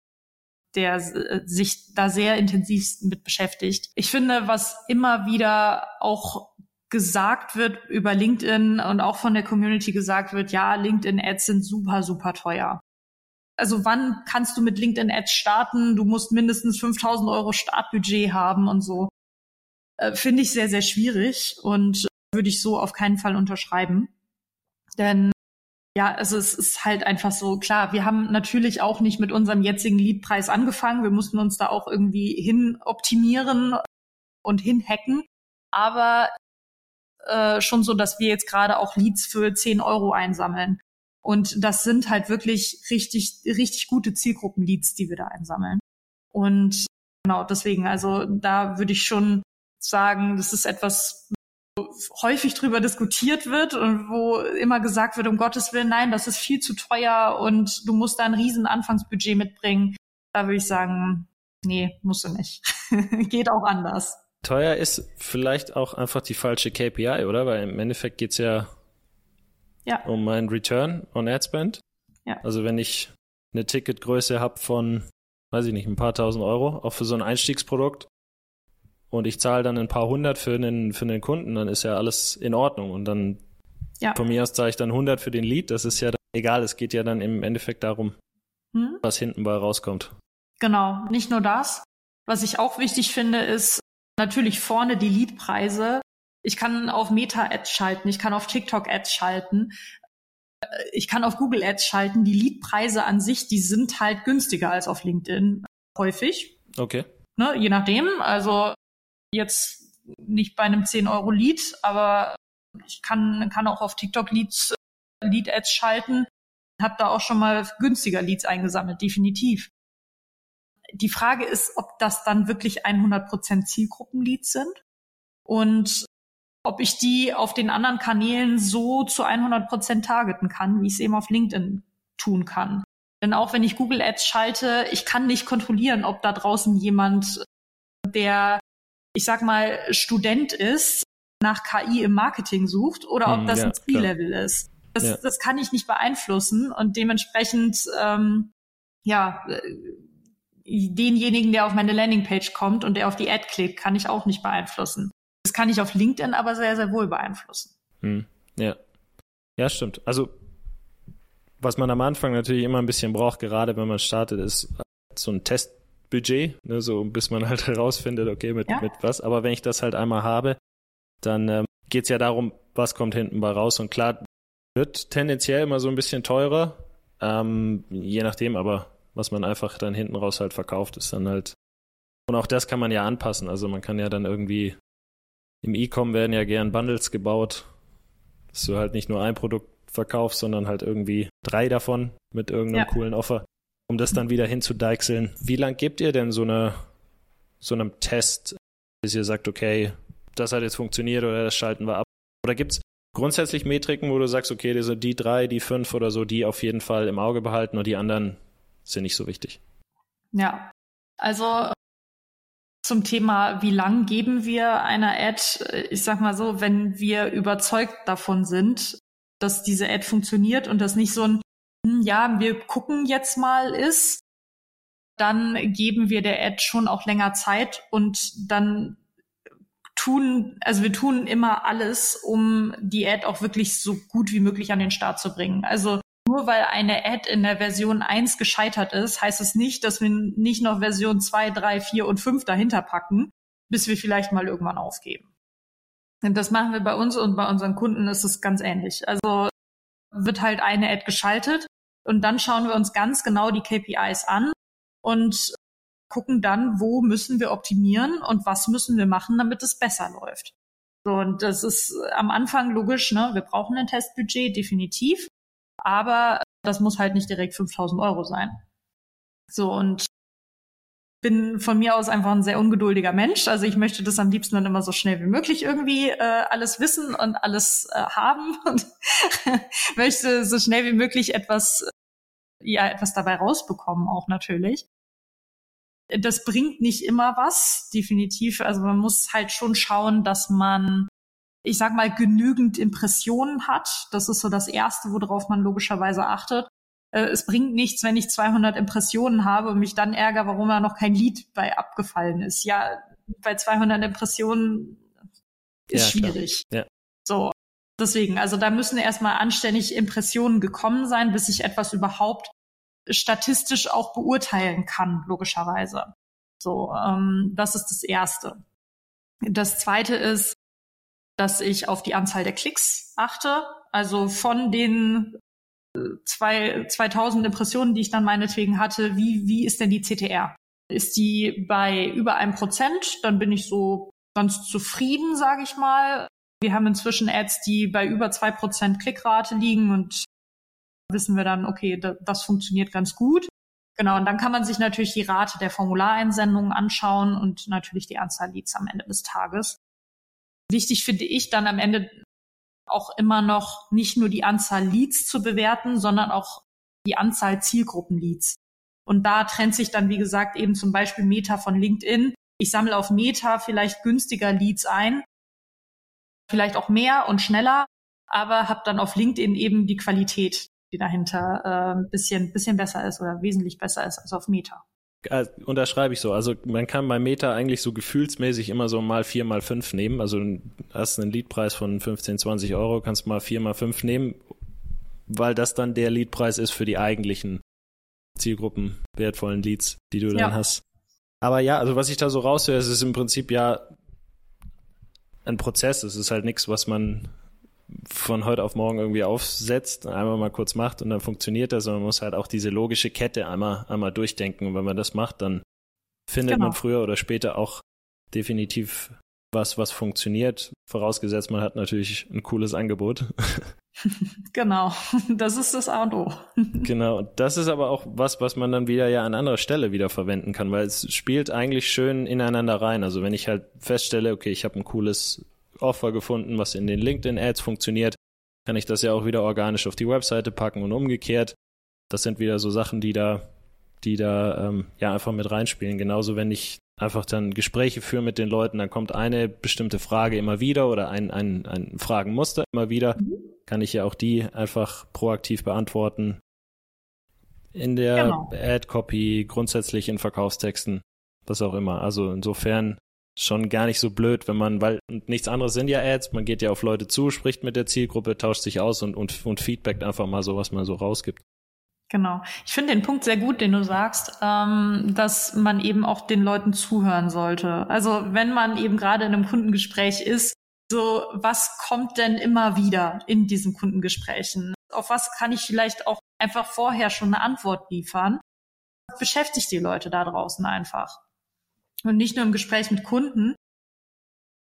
der sich da sehr intensiv mit beschäftigt. Ich finde, was immer wieder auch gesagt wird über LinkedIn und auch von der Community gesagt wird, ja, LinkedIn-Ads sind super, super teuer. Also wann kannst du mit LinkedIn-Ads starten? Du musst mindestens 5000 Euro Startbudget haben und so. Äh, Finde ich sehr, sehr schwierig und würde ich so auf keinen Fall unterschreiben. Denn ja, also es ist halt einfach so, klar, wir haben natürlich auch nicht mit unserem jetzigen Leadpreis angefangen. Wir mussten uns da auch irgendwie hin optimieren und hinhacken. Aber äh, schon so, dass wir jetzt gerade auch Leads für 10 Euro einsammeln. Und das sind halt wirklich richtig, richtig gute Zielgruppen-Leads, die wir da einsammeln. Und genau, deswegen, also da würde ich schon sagen, das ist etwas, wo häufig drüber diskutiert wird und wo immer gesagt wird, um Gottes Willen, nein, das ist viel zu teuer und du musst da ein riesen Anfangsbudget mitbringen. Da würde ich sagen, nee, musst du nicht. Geht auch anders. Teuer ist vielleicht auch einfach die falsche KPI, oder? Weil im Endeffekt geht es ja, ja, um meinen Return on Ad Spend. Ja. Also wenn ich eine Ticketgröße habe von, weiß ich nicht, ein paar tausend Euro, auch für so ein Einstiegsprodukt, und ich zahle dann ein paar hundert für einen, für einen Kunden, dann ist ja alles in Ordnung. Und dann ja. von mir aus zahle ich dann 100 für den Lead. Das ist ja egal. Es geht ja dann im Endeffekt darum, hm? was hinten bei rauskommt. Genau. Nicht nur das. Was ich auch wichtig finde, ist, natürlich vorne die Leadpreise. Ich kann auf Meta-Ads schalten, ich kann auf TikTok-Ads schalten, ich kann auf Google-Ads schalten. Die Leadpreise an sich, die sind halt günstiger als auf LinkedIn häufig. Okay. Ne, je nachdem. Also jetzt nicht bei einem 10 Euro Lead, aber Ich kann, kann auch auf TikTok Leads, Lead-Ads schalten. Hab da auch schon mal günstiger Leads eingesammelt, definitiv. Die Frage ist, ob das dann wirklich 100% Zielgruppenleads sind und ob ich die auf den anderen Kanälen so zu 100% targeten kann, wie ich es eben auf LinkedIn tun kann. Denn auch wenn ich Google Ads schalte, ich kann nicht kontrollieren, ob da draußen jemand, der, ich sag mal, Student ist, nach KI im Marketing sucht oder ob hm, das ja, ein C-Level ist. Das, ja. das kann ich nicht beeinflussen und dementsprechend, ähm, ja, äh, denjenigen, der auf meine Landingpage kommt und der auf die Ad klickt, kann ich auch nicht beeinflussen. Das kann ich auf LinkedIn aber sehr, sehr wohl beeinflussen. Hm. Ja. Ja, stimmt. Also, was man am Anfang natürlich immer ein bisschen braucht, gerade wenn man startet, ist so ein Testbudget, ne, so bis man halt herausfindet, okay, mit, ja. mit was. Aber wenn ich das halt einmal habe, dann ähm, geht es ja darum, was kommt hinten bei raus. Und klar, wird tendenziell immer so ein bisschen teurer, ähm, je nachdem, aber was man einfach dann hinten raus halt verkauft, ist dann halt. Und auch das kann man ja anpassen. Also man kann ja dann irgendwie im E-Com werden ja gern Bundles gebaut, dass du halt nicht nur ein Produkt verkaufst, sondern halt irgendwie drei davon mit irgendeinem ja. coolen Offer, um das dann wieder hinzudeichseln. Wie lang gebt ihr denn so eine so einem Test, bis ihr sagt, okay, das hat jetzt funktioniert oder das schalten wir ab? Oder gibt es grundsätzlich Metriken, wo du sagst, okay, diese, die drei, die fünf oder so, die auf jeden Fall im Auge behalten und die anderen sind nicht so wichtig? Ja, also zum Thema, wie lang geben wir einer Ad? Ich sag mal so, wenn wir überzeugt davon sind, dass diese Ad funktioniert und das nicht so ein, hm, ja, wir gucken jetzt mal ist, dann geben wir der Ad schon auch länger Zeit und dann tun, also wir tun immer alles, um die Ad auch wirklich so gut wie möglich an den Start zu bringen. Also nur weil eine Ad in der Version 1 gescheitert ist, heißt es nicht, dass wir nicht noch Version 2, 3, 4 und 5 dahinter packen, bis wir vielleicht mal irgendwann aufgeben. Und das machen wir bei uns und bei unseren Kunden ist es ganz ähnlich. Also wird halt eine Ad geschaltet und dann schauen wir uns ganz genau die KPIs an und gucken dann, wo müssen wir optimieren und was müssen wir machen, damit es besser läuft. So, und das ist am Anfang logisch, ne? Wir brauchen ein Testbudget, definitiv. Aber das muss halt nicht direkt 5000 Euro sein. So, und bin von mir aus einfach ein sehr ungeduldiger Mensch. Also ich möchte das am liebsten dann immer so schnell wie möglich irgendwie äh, alles wissen und alles äh, haben und möchte so schnell wie möglich etwas, ja, etwas dabei rausbekommen auch natürlich. Das bringt nicht immer was, definitiv. Also man muss halt schon schauen, dass man, ich sag mal, genügend Impressionen hat. Das ist so das Erste, worauf man logischerweise achtet. Äh, es bringt nichts, wenn ich 200 Impressionen habe und mich dann ärgere, warum da noch kein Lied bei abgefallen ist. Ja, bei 200 Impressionen ist ja, schwierig. Ja. So, deswegen, also da müssen erstmal anständig Impressionen gekommen sein, bis ich etwas überhaupt statistisch auch beurteilen kann, logischerweise. So, ähm, das ist das Erste. Das Zweite ist, dass ich auf die Anzahl der Klicks achte. Also von den äh, zwei, 2000 Impressionen, die ich dann meinetwegen hatte, wie, wie ist denn die CTR? Ist die bei über einem Prozent, dann bin ich so ganz zufrieden, sage ich mal. Wir haben inzwischen Ads, die bei über zwei Prozent Klickrate liegen und wissen wir dann, okay, das funktioniert ganz gut. Genau, und dann kann man sich natürlich die Rate der Formulareinsendungen anschauen und natürlich die Anzahl Leads am Ende des Tages. Wichtig finde ich dann am Ende auch immer noch nicht nur die Anzahl Leads zu bewerten, sondern auch die Anzahl Zielgruppenleads. Und da trennt sich dann, wie gesagt, eben zum Beispiel Meta von LinkedIn. Ich sammle auf Meta vielleicht günstiger Leads ein, vielleicht auch mehr und schneller, aber habe dann auf LinkedIn eben die Qualität die dahinter äh, bisschen, bisschen besser ist oder wesentlich besser ist als auf Meta. Also, unterschreibe ich so. Also man kann bei Meta eigentlich so gefühlsmäßig immer so mal vier mal fünf nehmen. Also hast einen Leadpreis von 15, 20 Euro, kannst mal vier mal fünf nehmen, weil das dann der Leadpreis ist für die eigentlichen Zielgruppen wertvollen Leads, die du dann ja. hast. Aber ja, also was ich da so raushöre, es ist im Prinzip ja ein Prozess. Es ist halt nichts, was man von heute auf morgen irgendwie aufsetzt, einmal mal kurz macht und dann funktioniert das, sondern man muss halt auch diese logische Kette einmal, einmal durchdenken. Und wenn man das macht, dann findet genau. man früher oder später auch definitiv was, was funktioniert, vorausgesetzt man hat natürlich ein cooles Angebot. Genau, das ist das A und O. Genau, das ist aber auch was, was man dann wieder ja an anderer Stelle wieder verwenden kann, weil es spielt eigentlich schön ineinander rein. Also wenn ich halt feststelle, okay, ich habe ein cooles Offer gefunden, was in den LinkedIn-Ads funktioniert, kann ich das ja auch wieder organisch auf die Webseite packen und umgekehrt. Das sind wieder so Sachen, die da, die da ähm, ja einfach mit reinspielen. Genauso, wenn ich einfach dann Gespräche führe mit den Leuten, dann kommt eine bestimmte Frage immer wieder oder ein, ein, ein Fragenmuster immer wieder, mhm. kann ich ja auch die einfach proaktiv beantworten. In der genau. Ad-Copy, grundsätzlich in Verkaufstexten, was auch immer. Also insofern schon gar nicht so blöd, wenn man, weil nichts anderes sind ja Ads, man geht ja auf Leute zu, spricht mit der Zielgruppe, tauscht sich aus und, und, und feedbackt einfach mal so, was man so rausgibt. Genau. Ich finde den Punkt sehr gut, den du sagst, ähm, dass man eben auch den Leuten zuhören sollte. Also wenn man eben gerade in einem Kundengespräch ist, so was kommt denn immer wieder in diesen Kundengesprächen? Auf was kann ich vielleicht auch einfach vorher schon eine Antwort liefern? Beschäftigt die Leute da draußen einfach? Und nicht nur im Gespräch mit Kunden,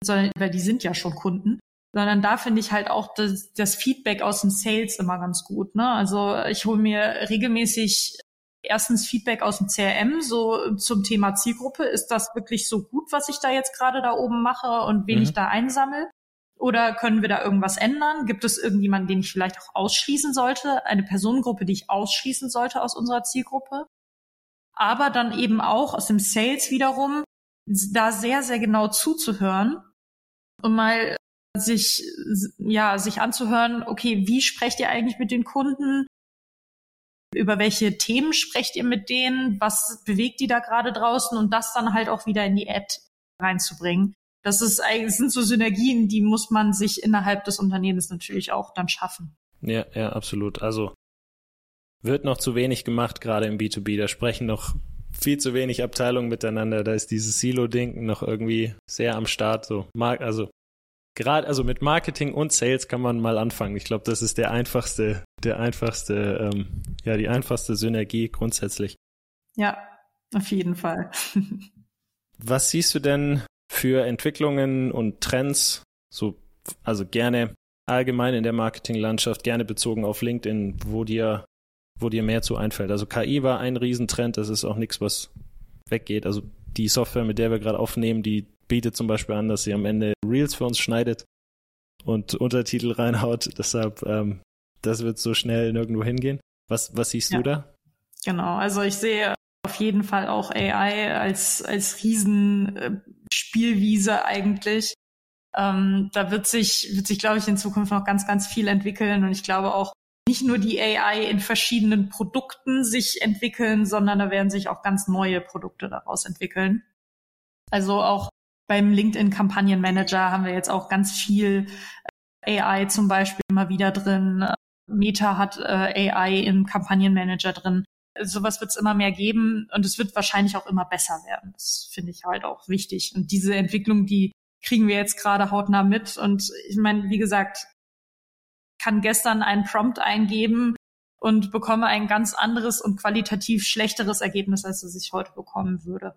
sondern, weil die sind ja schon Kunden, sondern da finde ich halt auch das, das, Feedback aus dem Sales immer ganz gut. Ne? Also ich hole mir regelmäßig erstens Feedback aus dem CRM, so zum Thema Zielgruppe. Ist das wirklich so gut, was ich da jetzt gerade da oben mache und wen mhm. ich da einsammle? Oder können wir da irgendwas ändern? Gibt es irgendjemanden, den ich vielleicht auch ausschließen sollte? Eine Personengruppe, die ich ausschließen sollte aus unserer Zielgruppe? Aber dann eben auch aus dem Sales wiederum, da sehr, sehr genau zuzuhören und mal sich, ja, sich anzuhören, okay, wie sprecht ihr eigentlich mit den Kunden? Über welche Themen sprecht ihr mit denen? Was bewegt die da gerade draußen? Und das dann halt auch wieder in die Ad reinzubringen. Das ist eigentlich, sind so Synergien, die muss man sich innerhalb des Unternehmens natürlich auch dann schaffen. Ja, ja, absolut. Also wird noch zu wenig gemacht, gerade im B2B. Da sprechen noch viel zu wenig Abteilungen miteinander. Da ist dieses Silo-Denken noch irgendwie sehr am Start. So, also gerade, also mit Marketing und Sales kann man mal anfangen. Ich glaube, das ist der einfachste, der einfachste, ähm, ja, die einfachste Synergie grundsätzlich. Ja, auf jeden Fall. Was siehst du denn für Entwicklungen und Trends, so, also gerne allgemein in der Marketinglandschaft, gerne bezogen auf LinkedIn, wo dir, wo dir mehr zu einfällt? Also KI war ein Riesentrend, das ist auch nichts, was weggeht. Also die Software, mit der wir gerade aufnehmen, die bietet zum Beispiel an, dass sie am Ende Reels für uns schneidet und Untertitel reinhaut. Deshalb, ähm, das wird so schnell nirgendwo hingehen. Was, was siehst ja. du da? Genau, also ich sehe auf jeden Fall auch AI als, als Riesenspielwiese eigentlich. Ähm, da wird sich, wird sich, glaube ich, in Zukunft noch ganz, ganz viel entwickeln. Und ich glaube auch nicht nur die AI in verschiedenen Produkten sich entwickeln, sondern da werden sich auch ganz neue Produkte daraus entwickeln. Also auch beim LinkedIn Kampagnenmanager haben wir jetzt auch ganz viel äh, AI zum Beispiel immer wieder drin. Meta hat äh, AI im Kampagnenmanager drin. Sowas wird es immer mehr geben und es wird wahrscheinlich auch immer besser werden. Das finde ich halt auch wichtig. Und diese Entwicklung, die kriegen wir jetzt gerade hautnah mit. Und ich meine, wie gesagt, kann gestern einen Prompt eingeben und bekomme ein ganz anderes und qualitativ schlechteres Ergebnis, als es ich heute bekommen würde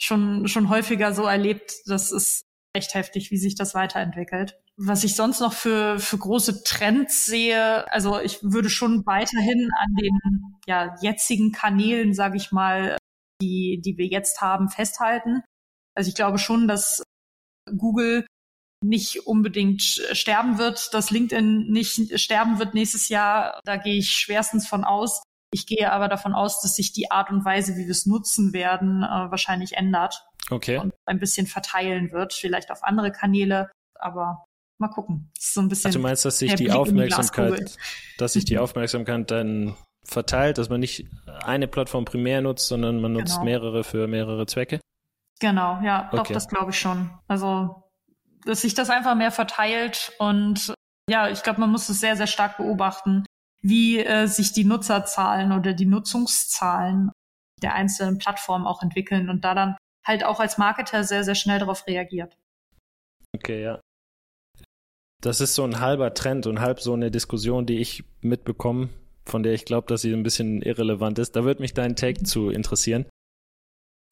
schon, schon häufiger so erlebt. Das ist echt heftig, wie sich das weiterentwickelt. Was ich sonst noch für, für große Trends sehe, also ich würde schon weiterhin an den ja, jetzigen Kanälen, sage ich mal, die, die wir jetzt haben, festhalten. Also ich glaube schon, dass Google nicht unbedingt sterben wird, dass LinkedIn nicht sterben wird nächstes Jahr. Da gehe ich schwerstens von aus. Ich gehe aber davon aus, dass sich die Art und Weise, wie wir es nutzen werden, äh, wahrscheinlich ändert. Okay. Und ein bisschen verteilen wird, vielleicht auf andere Kanäle, aber mal gucken. Das ist so ein bisschen. Also du meinst, dass sich die Aufmerksamkeit, dass sich die Aufmerksamkeit dann verteilt, dass man nicht eine Plattform primär nutzt, sondern man nutzt genau. mehrere für mehrere Zwecke? Genau, ja, okay. doch, das glaube ich schon. Also, dass sich das einfach mehr verteilt und ja, ich glaube, man muss es sehr, sehr stark beobachten, wie äh, sich die Nutzerzahlen oder die Nutzungszahlen der einzelnen Plattformen auch entwickeln und da dann halt auch als Marketer sehr, sehr schnell darauf reagiert. Okay, ja. Das ist so ein halber Trend und halb so eine Diskussion, die ich mitbekomme, von der ich glaube, dass sie ein bisschen irrelevant ist. Da würde mich dein Take zu interessieren.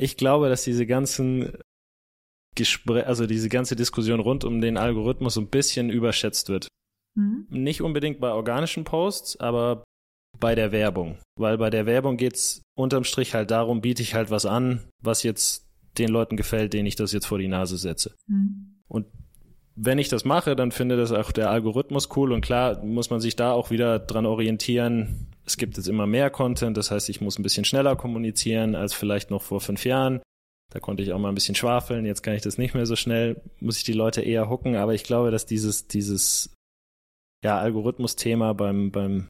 Ich glaube, dass diese ganzen Gespräch, also diese ganze Diskussion rund um den Algorithmus ein bisschen überschätzt wird. Mhm. Nicht unbedingt bei organischen Posts, aber bei der Werbung. Weil bei der Werbung geht's unterm Strich halt darum, biete ich halt was an, was jetzt den Leuten gefällt, denen ich das jetzt vor die Nase setze. Mhm. Und wenn ich das mache, dann finde das auch der Algorithmus cool und klar muss man sich da auch wieder dran orientieren. Es gibt jetzt immer mehr Content, das heißt, ich muss ein bisschen schneller kommunizieren als vielleicht noch vor fünf Jahren. Da konnte ich auch mal ein bisschen schwafeln, jetzt kann ich das nicht mehr so schnell, muss ich die Leute eher hucken, aber ich glaube, dass dieses, dieses ja, Algorithmus-Thema beim, beim,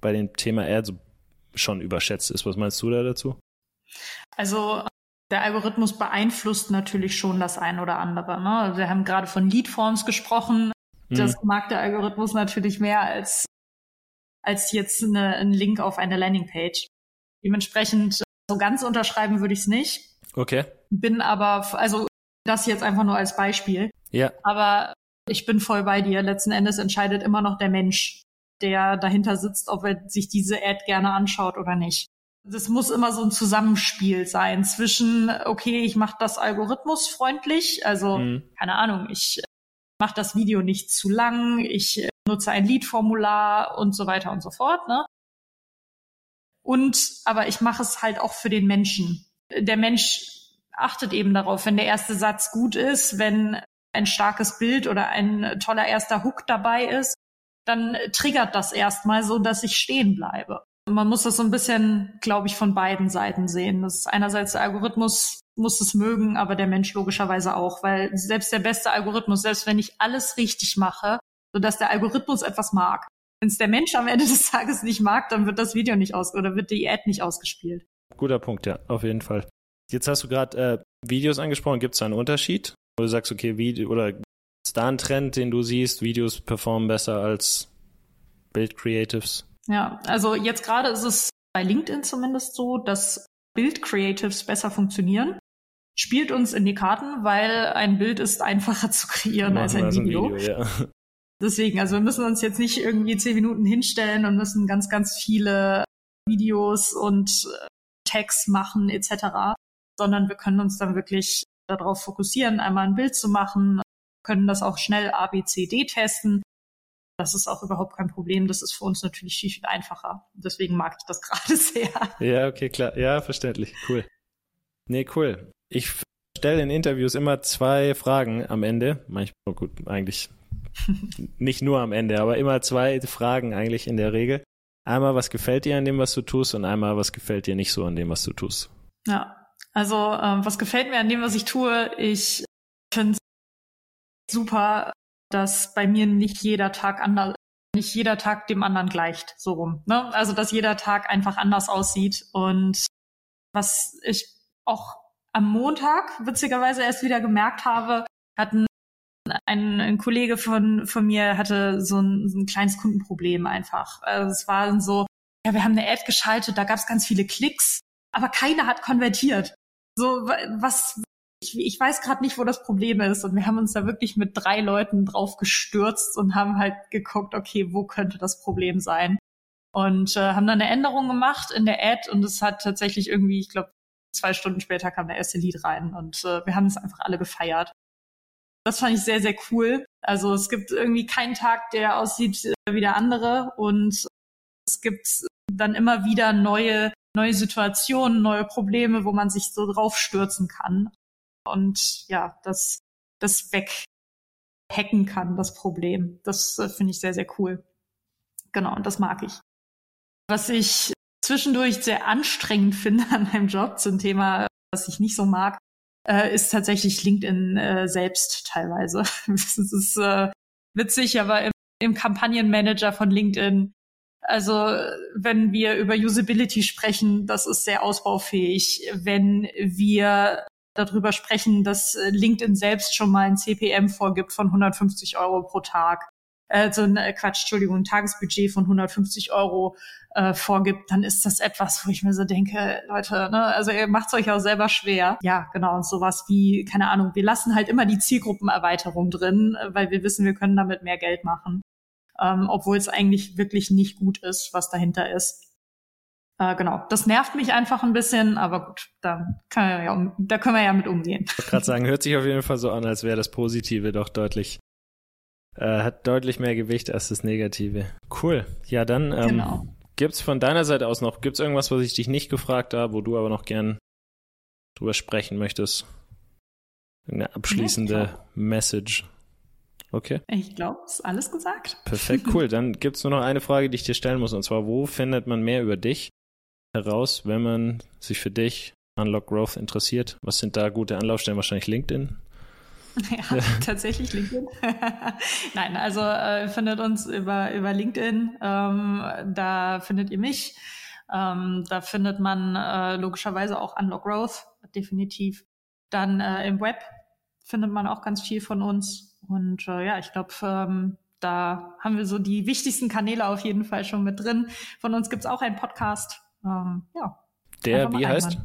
bei dem Thema Ad so schon überschätzt ist. Was meinst du da dazu? Also der Algorithmus beeinflusst natürlich schon das ein oder andere. Ne? Wir haben gerade von Leadforms gesprochen. Hm. Das mag der Algorithmus natürlich mehr als, als jetzt eine, ein Link auf eine Landingpage. Dementsprechend so ganz unterschreiben würde ich es nicht. Okay. Bin aber, also das jetzt einfach nur als Beispiel. Ja. Aber ich bin voll bei dir. Letzten Endes entscheidet immer noch der Mensch, der dahinter sitzt, ob er sich diese Ad gerne anschaut oder nicht. Das muss immer so ein Zusammenspiel sein zwischen, okay, ich mache das algorithmusfreundlich, also mhm. keine Ahnung, ich mache das Video nicht zu lang, ich nutze ein Lead-Formular und so weiter und so fort. Ne? Und aber ich mache es halt auch für den Menschen. Der Mensch achtet eben darauf, wenn der erste Satz gut ist, wenn ein starkes Bild oder ein toller erster Hook dabei ist, dann triggert das erstmal so, dass ich stehen bleibe. Man muss das so ein bisschen, glaube ich, von beiden Seiten sehen. Das ist einerseits der Algorithmus muss es mögen, aber der Mensch logischerweise auch, weil selbst der beste Algorithmus, selbst wenn ich alles richtig mache, so dass der Algorithmus etwas mag, wenn es der Mensch am Ende des Tages nicht mag, dann wird das Video nicht aus oder wird die Ad nicht ausgespielt. Guter Punkt, ja, auf jeden Fall. Jetzt hast du gerade äh, Videos angesprochen. Gibt es da einen Unterschied? Wo du sagst, okay, Video oder ist da ein Trend, den du siehst, Videos performen besser als Bild-Creatives? Ja, also jetzt gerade ist es bei LinkedIn zumindest so, dass Bild-Creatives besser funktionieren. Spielt uns in die Karten, weil ein Bild ist einfacher zu kreieren als ein Video. Ein Video ja. Deswegen, also wir müssen uns jetzt nicht irgendwie zehn Minuten hinstellen und müssen ganz, ganz viele Videos und äh, Tags machen etc., sondern wir können uns dann wirklich darauf fokussieren, einmal ein Bild zu machen, können das auch schnell ABCD testen. Das ist auch überhaupt kein Problem. Das ist für uns natürlich viel, viel einfacher. Deswegen mag ich das gerade sehr. Ja, okay, klar. Ja, verständlich. Cool. Nee, cool. Ich stelle in Interviews immer zwei Fragen am Ende. Manchmal, oh gut, eigentlich nicht nur am Ende, aber immer zwei Fragen eigentlich in der Regel. Einmal, was gefällt dir an dem, was du tust und einmal, was gefällt dir nicht so an dem, was du tust. Ja, also ähm, was gefällt mir an dem, was ich tue? Ich finde es super, dass bei mir nicht jeder Tag anders, nicht jeder Tag dem anderen gleicht, so rum. Ne? Also dass jeder Tag einfach anders aussieht. Und was ich auch am Montag witzigerweise erst wieder gemerkt habe, hatten ein, ein Kollege von, von mir hatte so ein, so ein kleines Kundenproblem einfach. Also es war so, ja, wir haben eine Ad geschaltet, da gab es ganz viele Klicks, aber keiner hat konvertiert. So, was, ich, ich weiß gerade nicht, wo das Problem ist. Und wir haben uns da wirklich mit drei Leuten drauf gestürzt und haben halt geguckt, okay, wo könnte das Problem sein? Und äh, haben dann eine Änderung gemacht in der Ad und es hat tatsächlich irgendwie, ich glaube, zwei Stunden später kam der erste Lied rein und äh, wir haben es einfach alle gefeiert. Das fand ich sehr, sehr cool. Also es gibt irgendwie keinen Tag, der aussieht wie der andere und es gibt dann immer wieder neue, neue Situationen, neue Probleme, wo man sich so draufstürzen kann und ja, das, das weghacken kann, das Problem. Das äh, finde ich sehr, sehr cool. Genau, und das mag ich. Was ich zwischendurch sehr anstrengend finde an meinem Job zum Thema, was ich nicht so mag, äh, ist tatsächlich LinkedIn äh, selbst teilweise. das ist äh, witzig, aber im, im Kampagnenmanager von LinkedIn also wenn wir über Usability sprechen, das ist sehr ausbaufähig. Wenn wir darüber sprechen, dass äh, LinkedIn selbst schon mal ein CPM vorgibt von 150 Euro pro Tag, äh, so ein äh, Quatsch, Entschuldigung, ein Tagesbudget von 150 Euro äh, vorgibt, dann ist das etwas, wo ich mir so denke, Leute, ne, also ihr macht es euch auch selber schwer. Ja, genau, und sowas wie, keine Ahnung, wir lassen halt immer die Zielgruppenerweiterung drin, weil wir wissen, wir können damit mehr Geld machen. Ähm, obwohl es eigentlich wirklich nicht gut ist, was dahinter ist. Äh, genau, das nervt mich einfach ein bisschen, aber gut, da, kann ja, da können wir ja mit umgehen. Ich wollte gerade sagen, hört sich auf jeden Fall so an, als wäre das Positive doch deutlich, äh, hat deutlich mehr Gewicht als das Negative. Cool. Ja, dann ähm, genau. gibt's von deiner Seite aus noch, gibt's irgendwas, was ich dich nicht gefragt habe, wo du aber noch gern drüber sprechen möchtest? Eine abschließende ja, Message. Okay. Ich glaube, ist alles gesagt. Perfekt, cool. Dann gibt's nur noch eine Frage, die ich dir stellen muss, und zwar, wo findet man mehr über dich heraus, wenn man sich für dich Unlock Growth interessiert? Was sind da gute Anlaufstellen? Wahrscheinlich LinkedIn? Ja, tatsächlich LinkedIn. Nein, also äh, findet uns über, über LinkedIn. Ähm, da findet ihr mich. Ähm, da findet man äh, logischerweise auch Unlock Growth, definitiv. Dann äh, im Web findet man auch ganz viel von uns. Und äh, ja, ich glaube, ähm, da haben wir so die wichtigsten Kanäle auf jeden Fall schon mit drin. Von uns gibt's auch einen Podcast. Ähm, ja. Der, wie heißt?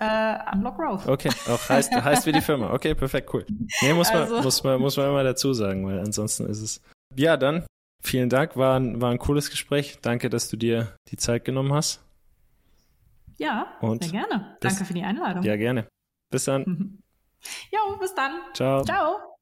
Äh, Unlock Growth. Okay, auch heißt, heißt wie die Firma. Okay, perfekt, cool. Nee, muss man, also. muss man, muss man immer dazu sagen, weil ansonsten ist es. Ja, dann, vielen Dank, war ein, war ein cooles Gespräch. Danke, dass du dir die Zeit genommen hast. Ja, Und sehr gerne. Danke für die Einladung. Ja, gerne. Bis dann. Jo, bis dann. Ciao. Ciao.